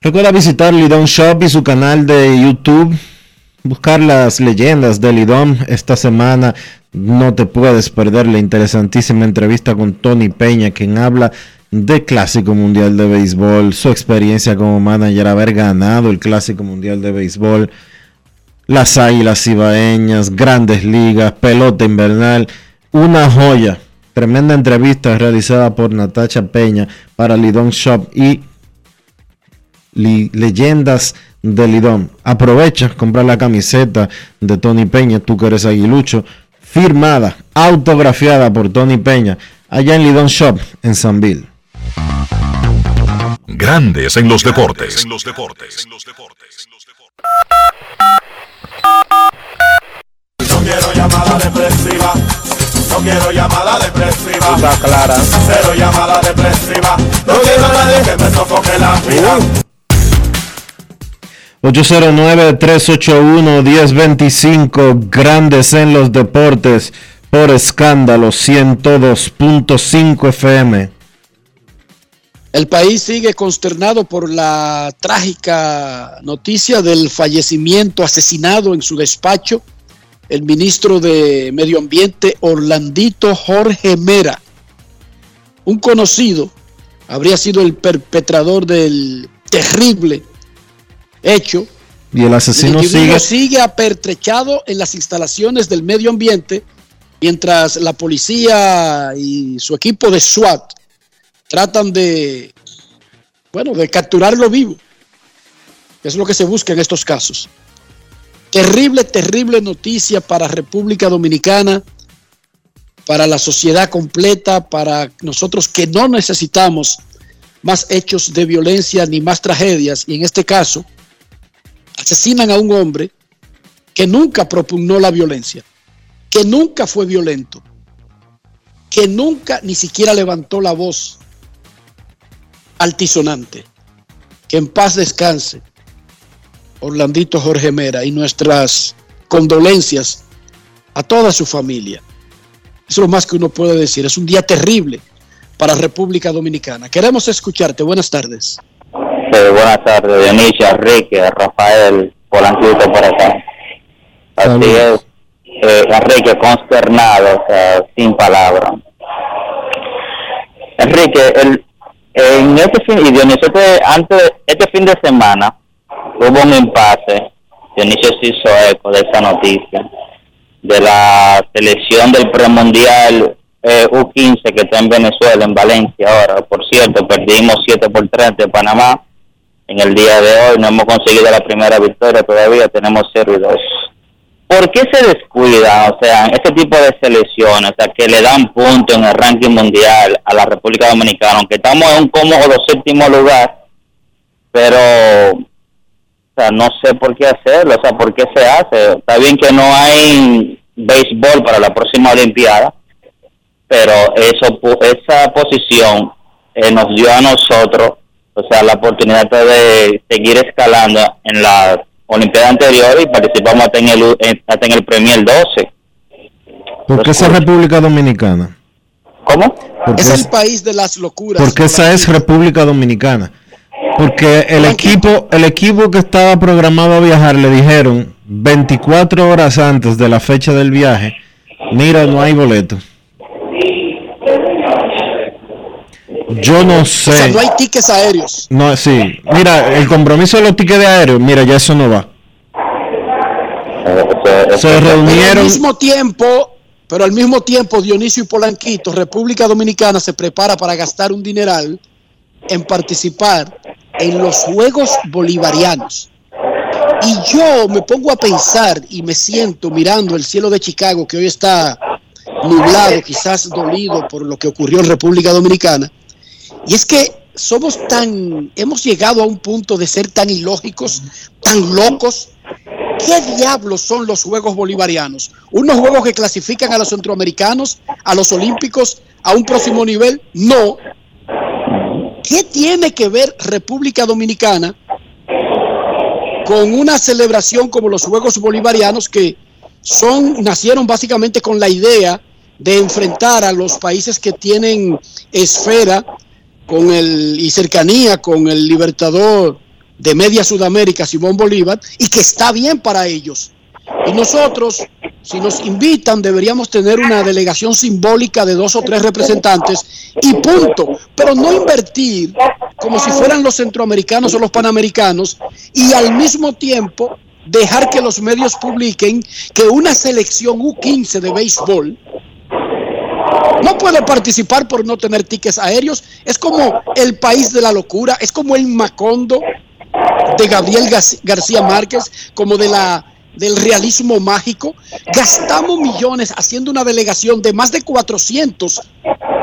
Recuerda visitar Lidon Shop y su canal de YouTube. Buscar las leyendas de Lidon esta semana. No te puedes perder la interesantísima entrevista con Tony Peña, quien habla de Clásico Mundial de Béisbol, su experiencia como manager, haber ganado el Clásico Mundial de Béisbol, las Águilas Ibaeñas, Grandes Ligas, pelota invernal, una joya. Tremenda entrevista realizada por Natacha Peña para Lidon Shop y Leyendas de Lidón. Aprovecha, comprar la camiseta de Tony Peña, tú que eres aguilucho, firmada, autografiada por Tony Peña, allá en Lidón Shop, en Sanville. Grandes en los deportes. En los deportes. No quiero llamada depresiva. No quiero llamada depresiva. Está clara. Cero llamada depresiva. No quiero a nadie que me sofoque la vida. 809-381-1025, grandes en los deportes, por escándalo 102.5 FM. El país sigue consternado por la trágica noticia del fallecimiento, asesinado en su despacho, el ministro de Medio Ambiente Orlandito Jorge Mera. Un conocido habría sido el perpetrador del terrible hecho. Y el asesino el sigue. sigue apertrechado en las instalaciones del medio ambiente, mientras la policía y su equipo de SWAT tratan de, bueno, de capturarlo vivo. Es lo que se busca en estos casos. Terrible, terrible noticia para República Dominicana, para la sociedad completa, para nosotros que no necesitamos más hechos de violencia ni más tragedias. Y en este caso, asesinan a un hombre que nunca propugnó la violencia, que nunca fue violento, que nunca ni siquiera levantó la voz altisonante. Que en paz descanse Orlandito Jorge Mera y nuestras condolencias a toda su familia. Eso es lo más que uno puede decir. Es un día terrible para República Dominicana. Queremos escucharte. Buenas tardes. Buenas tardes, Dionisio, Enrique, Rafael, Polanquito por acá. Así es, eh, Enrique, consternado, o sea, sin palabras. Enrique, el, en este fin, y Dionisio, este, antes, este fin de semana hubo un impasse, Dionisio se hizo eco de esa noticia, de la selección del premundial eh, U15 que está en Venezuela, en Valencia ahora. Por cierto, perdimos 7 por 3 de Panamá en el día de hoy. No hemos conseguido la primera victoria todavía, tenemos 0 y 2. ¿Por qué se descuida, o sea, este tipo de selecciones, o sea, que le dan punto en el ranking mundial a la República Dominicana, aunque estamos en un cómodo séptimo lugar, pero, o sea, no sé por qué hacerlo, o sea, por qué se hace. Está bien que no hay béisbol para la próxima Olimpiada, pero eso esa posición eh, nos dio a nosotros, o sea, la oportunidad de seguir escalando en la Olimpiada anterior y participamos hasta en el, hasta en el Premier 12. ¿Por qué esa República Dominicana? ¿Cómo? Es el país de las locuras. Porque esa es República Dominicana. Porque el equipo, el equipo que estaba programado a viajar le dijeron 24 horas antes de la fecha del viaje, mira, no hay boleto. Yo no sé. O sea, no hay tickets aéreos. No, sí. Mira, el compromiso de los tickets de aéreo, mira, ya eso no va. Se reunieron. Pero al mismo tiempo, pero al mismo tiempo Dionisio y Polanquito, República Dominicana se prepara para gastar un dineral en participar en los Juegos Bolivarianos. Y yo me pongo a pensar y me siento mirando el cielo de Chicago, que hoy está nublado, quizás dolido por lo que ocurrió en República Dominicana. Y es que somos tan, hemos llegado a un punto de ser tan ilógicos, tan locos. ¿Qué diablos son los Juegos Bolivarianos? ¿Unos juegos que clasifican a los centroamericanos, a los olímpicos, a un próximo nivel? No. ¿Qué tiene que ver República Dominicana con una celebración como los Juegos Bolivarianos que son, nacieron básicamente con la idea de enfrentar a los países que tienen esfera con el, y cercanía con el libertador de media Sudamérica, Simón Bolívar, y que está bien para ellos. Y nosotros, si nos invitan, deberíamos tener una delegación simbólica de dos o tres representantes y punto. Pero no invertir como si fueran los centroamericanos o los panamericanos y al mismo tiempo dejar que los medios publiquen que una selección U15 de béisbol no puede participar por no tener tickets aéreos. Es como el país de la locura, es como el Macondo de Gabriel García Márquez, como de la del realismo mágico. Gastamos millones haciendo una delegación de más de 400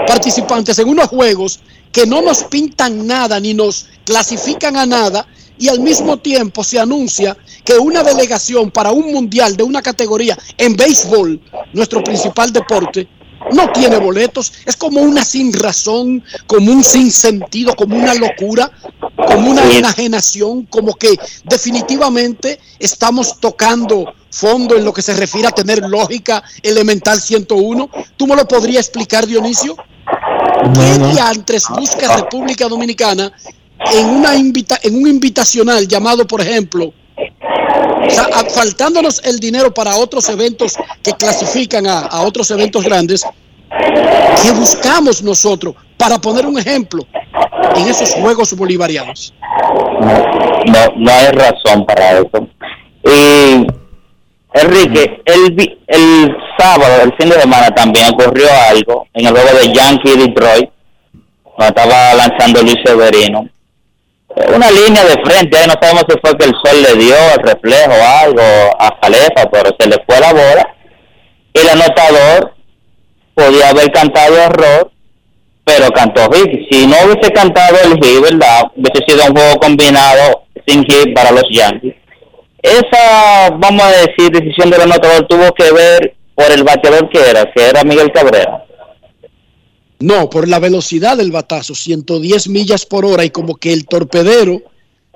participantes en unos juegos que no nos pintan nada ni nos clasifican a nada y al mismo tiempo se anuncia que una delegación para un mundial de una categoría en béisbol, nuestro principal deporte, no tiene boletos, es como una sin razón, como un sin sentido, como una locura, como una enajenación, como que definitivamente estamos tocando fondo en lo que se refiere a tener lógica elemental 101. ¿Tú me lo podrías explicar, Dionisio? ¿Qué diantres busca República Dominicana en, una invita en un invitacional llamado, por ejemplo, faltándonos el dinero para otros eventos que clasifican a, a otros eventos grandes, ¿qué buscamos nosotros? Para poner un ejemplo, en esos Juegos Bolivarianos. No, no hay razón para eso. Y Enrique, el, el sábado, el fin de semana también ocurrió algo en el juego de Yankee Detroit, cuando estaba lanzando Luis Severino una línea de frente, ahí no sabemos si fue que el sol le dio el reflejo algo a Jalefa, pero se le fue la bola. El anotador podía haber cantado error, pero cantó hit. Si no hubiese cantado el hit, ¿verdad? Hubiese sido un juego combinado sin hit para los Yankees. Esa, vamos a decir, decisión del anotador tuvo que ver por el bateador que era, que era Miguel Cabrera. No, por la velocidad del batazo, 110 millas por hora y como que el torpedero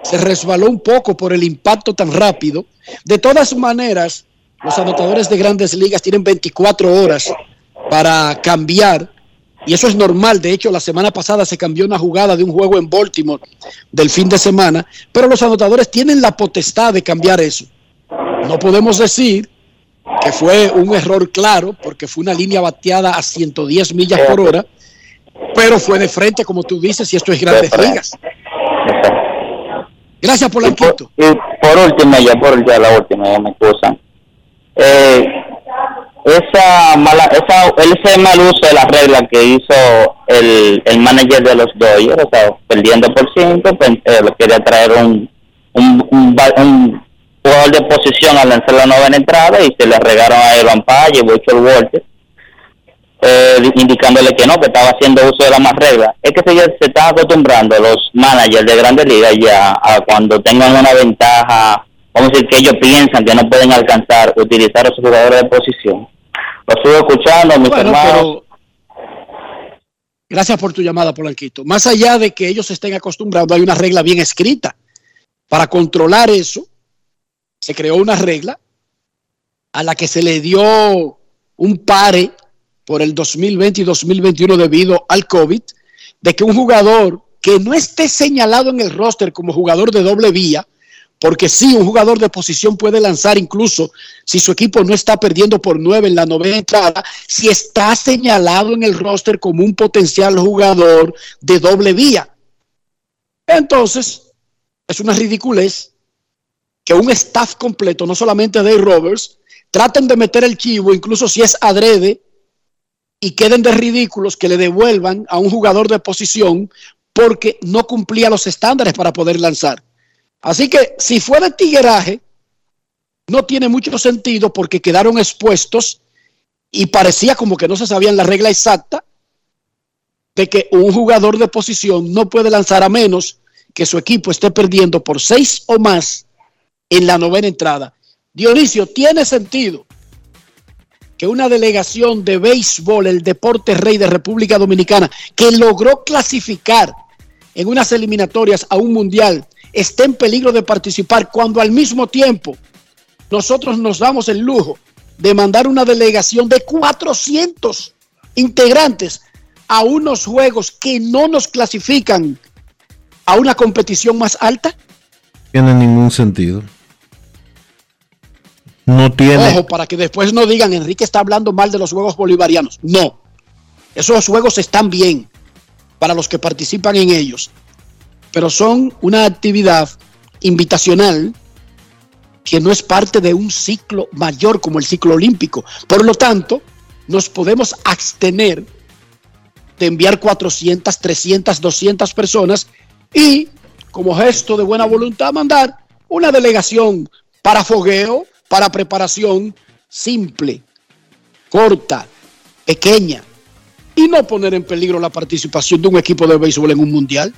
se resbaló un poco por el impacto tan rápido. De todas maneras, los anotadores de grandes ligas tienen 24 horas para cambiar y eso es normal. De hecho, la semana pasada se cambió una jugada de un juego en Baltimore del fin de semana, pero los anotadores tienen la potestad de cambiar eso. No podemos decir que fue un error claro, porque fue una línea bateada a 110 millas por hora, pero fue de frente, como tú dices, y esto es grandes ligas. Gracias por la quito. Y por último, ya por ya la última, ya me excusan. Eh, esa mala, esa, ese mal uso de la regla que hizo el, el manager de los Dodgers, o sea, perdiendo por ciento, pues, eh, quería traer un, un, un, un jugador de posición al lanzar la novena entrada y se le regaron a Evan Page y Bocho Walter, eh, indicándole que no, que estaba haciendo uso de la más regla. Es que se, se están acostumbrando los managers de grandes ligas ya a cuando tengan una ventaja, vamos a decir que ellos piensan que no pueden alcanzar, utilizar a sus jugadores de posición. Lo estuve escuchando, mis hermanos. Gracias por tu llamada, Polanquito. Más allá de que ellos se estén acostumbrando, hay una regla bien escrita para controlar eso se creó una regla a la que se le dio un pare por el 2020 y 2021 debido al COVID, de que un jugador que no esté señalado en el roster como jugador de doble vía, porque sí, un jugador de posición puede lanzar incluso si su equipo no está perdiendo por nueve en la novena entrada, si está señalado en el roster como un potencial jugador de doble vía. Entonces, es una ridiculez que un staff completo, no solamente Dave Roberts, traten de meter el chivo, incluso si es adrede, y queden de ridículos que le devuelvan a un jugador de posición porque no cumplía los estándares para poder lanzar. Así que si fuera tigueraje, no tiene mucho sentido porque quedaron expuestos y parecía como que no se sabían la regla exacta de que un jugador de posición no puede lanzar a menos que su equipo esté perdiendo por seis o más en la novena entrada. Dionisio, tiene sentido que una delegación de béisbol, el deporte rey de República Dominicana, que logró clasificar en unas eliminatorias a un mundial, esté en peligro de participar cuando al mismo tiempo nosotros nos damos el lujo de mandar una delegación de 400 integrantes a unos juegos que no nos clasifican a una competición más alta? Tiene ningún sentido. No tiene. Ojo, para que después no digan, Enrique está hablando mal de los Juegos Bolivarianos. No. Esos juegos están bien para los que participan en ellos. Pero son una actividad invitacional que no es parte de un ciclo mayor como el ciclo olímpico. Por lo tanto, nos podemos abstener de enviar 400, 300, 200 personas y, como gesto de buena voluntad, mandar una delegación para fogueo, para preparación simple, corta, pequeña, y no poner en peligro la participación de un equipo de béisbol en un mundial.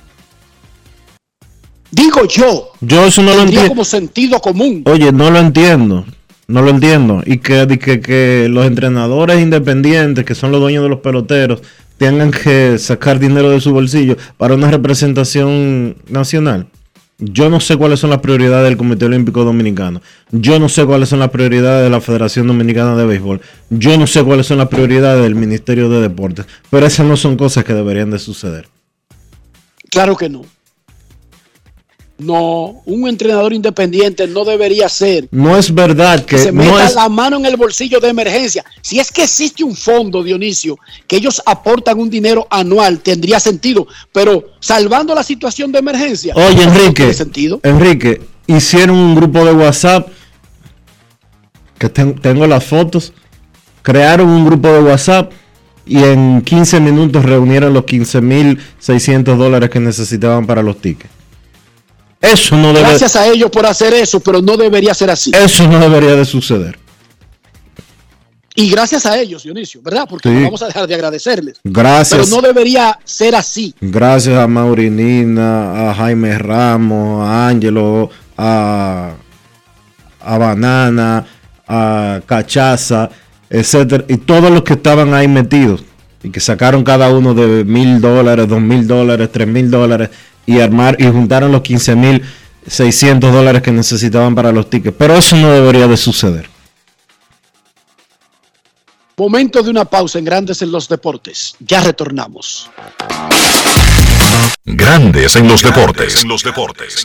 Digo yo. Yo eso no lo entiendo. como sentido común. Oye, no lo entiendo. No lo entiendo. Y que, que, que los entrenadores independientes, que son los dueños de los peloteros, tengan que sacar dinero de su bolsillo para una representación nacional. Yo no sé cuáles son las prioridades del Comité Olímpico Dominicano. Yo no sé cuáles son las prioridades de la Federación Dominicana de Béisbol. Yo no sé cuáles son las prioridades del Ministerio de Deportes. Pero esas no son cosas que deberían de suceder. Claro que no. No, un entrenador independiente no debería ser. No es verdad que, se no meta es, la mano en el bolsillo de emergencia. Si es que existe un fondo, Dionisio, que ellos aportan un dinero anual, tendría sentido. Pero salvando la situación de emergencia. Oye, no Enrique, tiene sentido. Enrique, hicieron un grupo de WhatsApp que ten- tengo las fotos. Crearon un grupo de WhatsApp y en 15 minutos reunieron los 15.600 dólares que necesitaban para los tickets. Eso no debe, Gracias a ellos por hacer eso, pero no debería ser así. eso no debería de suceder. Y gracias a ellos, Dionisio, ¿verdad? Porque Sí. no vamos a dejar de agradecerles. Gracias. Pero no debería ser así. Gracias a Maurinina, a Jaime Ramos, a Ángelo, a, a Banana, a Cachaza, etcétera, y todos los que estaban ahí metidos y que sacaron cada uno de mil dólares, dos mil dólares, tres mil dólares y armar y juntaron los 15 mil 600 dólares que necesitaban para los tickets. Pero eso no debería de suceder. Momento de una pausa en Grandes en los Deportes. Ya retornamos. Grandes en los deportes. En los deportes.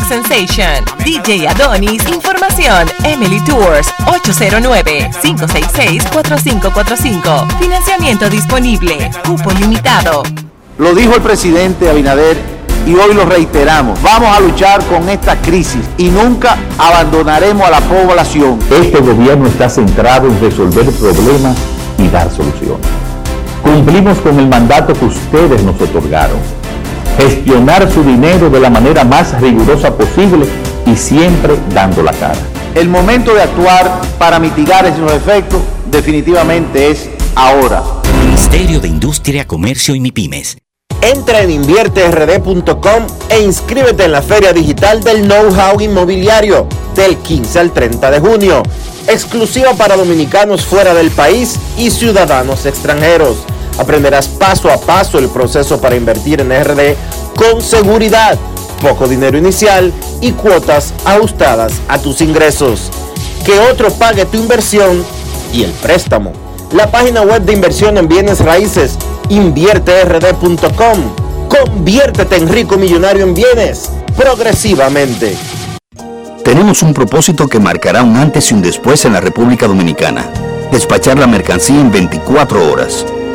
Sensation, DJ Adonis, Información, Emily Tours, 809-566-4545. Financiamiento disponible, cupo limitado. Lo dijo el presidente Abinader y hoy lo reiteramos. Vamos a luchar con esta crisis y nunca abandonaremos a la población. Este gobierno está centrado en resolver problemas y dar soluciones. Cumplimos con el mandato que ustedes nos otorgaron. Gestionar su dinero de la manera más rigurosa posible y siempre dando la cara. El momento de actuar para mitigar esos efectos definitivamente es ahora. Ministerio de Industria, Comercio y MIPIMES. Entra en invierterd.com e inscríbete en la Feria Digital del Know-How Inmobiliario del 15 al 30 de junio, exclusiva para dominicanos fuera del país y ciudadanos extranjeros. Aprenderás paso a paso el proceso para invertir en RD con seguridad, poco dinero inicial y cuotas ajustadas a tus ingresos. Que otro pague tu inversión y el préstamo. La página web de inversión en bienes raíces invierterd.com. Conviértete en rico millonario en bienes progresivamente. Tenemos un propósito que marcará un antes y un después en la República Dominicana. Despachar la mercancía en 24 horas.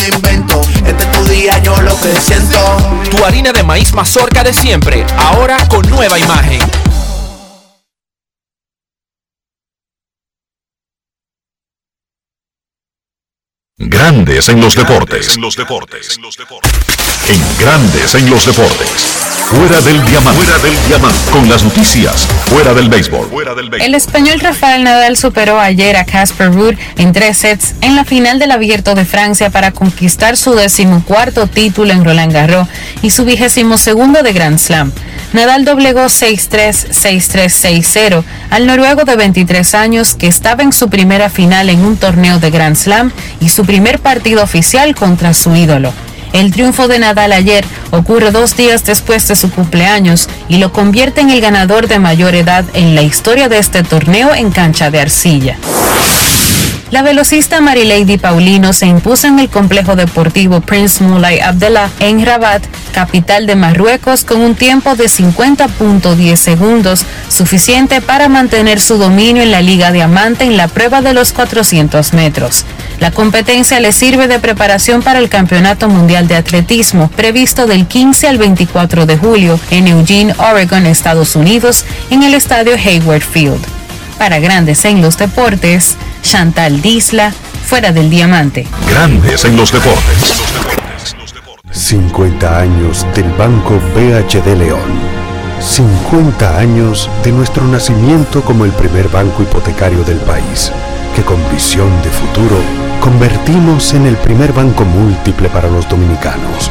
invento. Este es tu día, yo lo que siento. Tu harina de maíz mazorca de siempre, ahora con nueva imagen. Grandes en los deportes. En Grandes en los deportes. Fuera del diamante. Fuera del diamante. Con las noticias. Fuera del béisbol. Fuera del béisbol. El español Rafael Nadal superó ayer a Casper Ruud en tres sets en la final del Abierto de Francia para conquistar su decimocuarto título en Roland Garros y su vigésimo segundo de Grand Slam. Nadal doblegó 6-3, 6-3, 6-0 al noruego de 23 años que estaba en su primera final en un torneo de Grand Slam y su primer partido oficial contra su ídolo. El triunfo de Nadal ayer ocurre dos días después de su cumpleaños y lo convierte en el ganador de mayor edad en la historia de este torneo en cancha de arcilla. La velocista Marilady Paulino se impuso en el complejo deportivo Prince Moulay Abdallah en Rabat, capital de Marruecos, con un tiempo de 50.10 segundos, suficiente para mantener su dominio en la Liga Diamante en la prueba de los 400 metros. La competencia le sirve de preparación para el Campeonato Mundial de Atletismo, previsto del 15 al 24 de julio en Eugene, Oregon, Estados Unidos, en el estadio Hayward Field. Para Grandes en los Deportes, Chantal Disla, fuera del diamante. Grandes en los deportes. 50 años del Banco BHD León. 50 años de nuestro nacimiento como el primer banco hipotecario del país, que con visión de futuro convertimos en el primer banco múltiple para los dominicanos.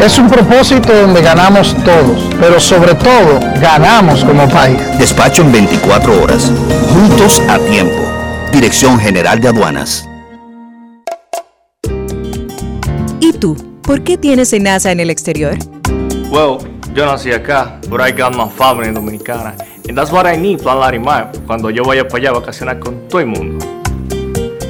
Es un propósito donde ganamos todos, pero sobre todo ganamos como país. Despacho en 24 horas, juntos a tiempo. Dirección General de Aduanas. ¿Y tú? ¿Por qué tienes enaza en el exterior? Well, yo nací acá, but I got my family dominicana. And that's what I need, Plan Larimar, cuando yo vaya para allá a vacacionar con todo el mundo.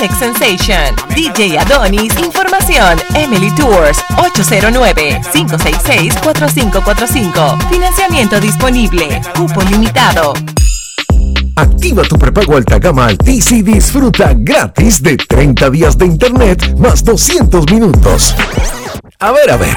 Alex Sensation, DJ Adonis, Información, Emily Tours, 809-566-4545. Financiamiento disponible, cupo limitado. Activa tu prepago alta gama Altis y disfruta gratis de 30 días de internet más 200 minutos. A ver, a ver,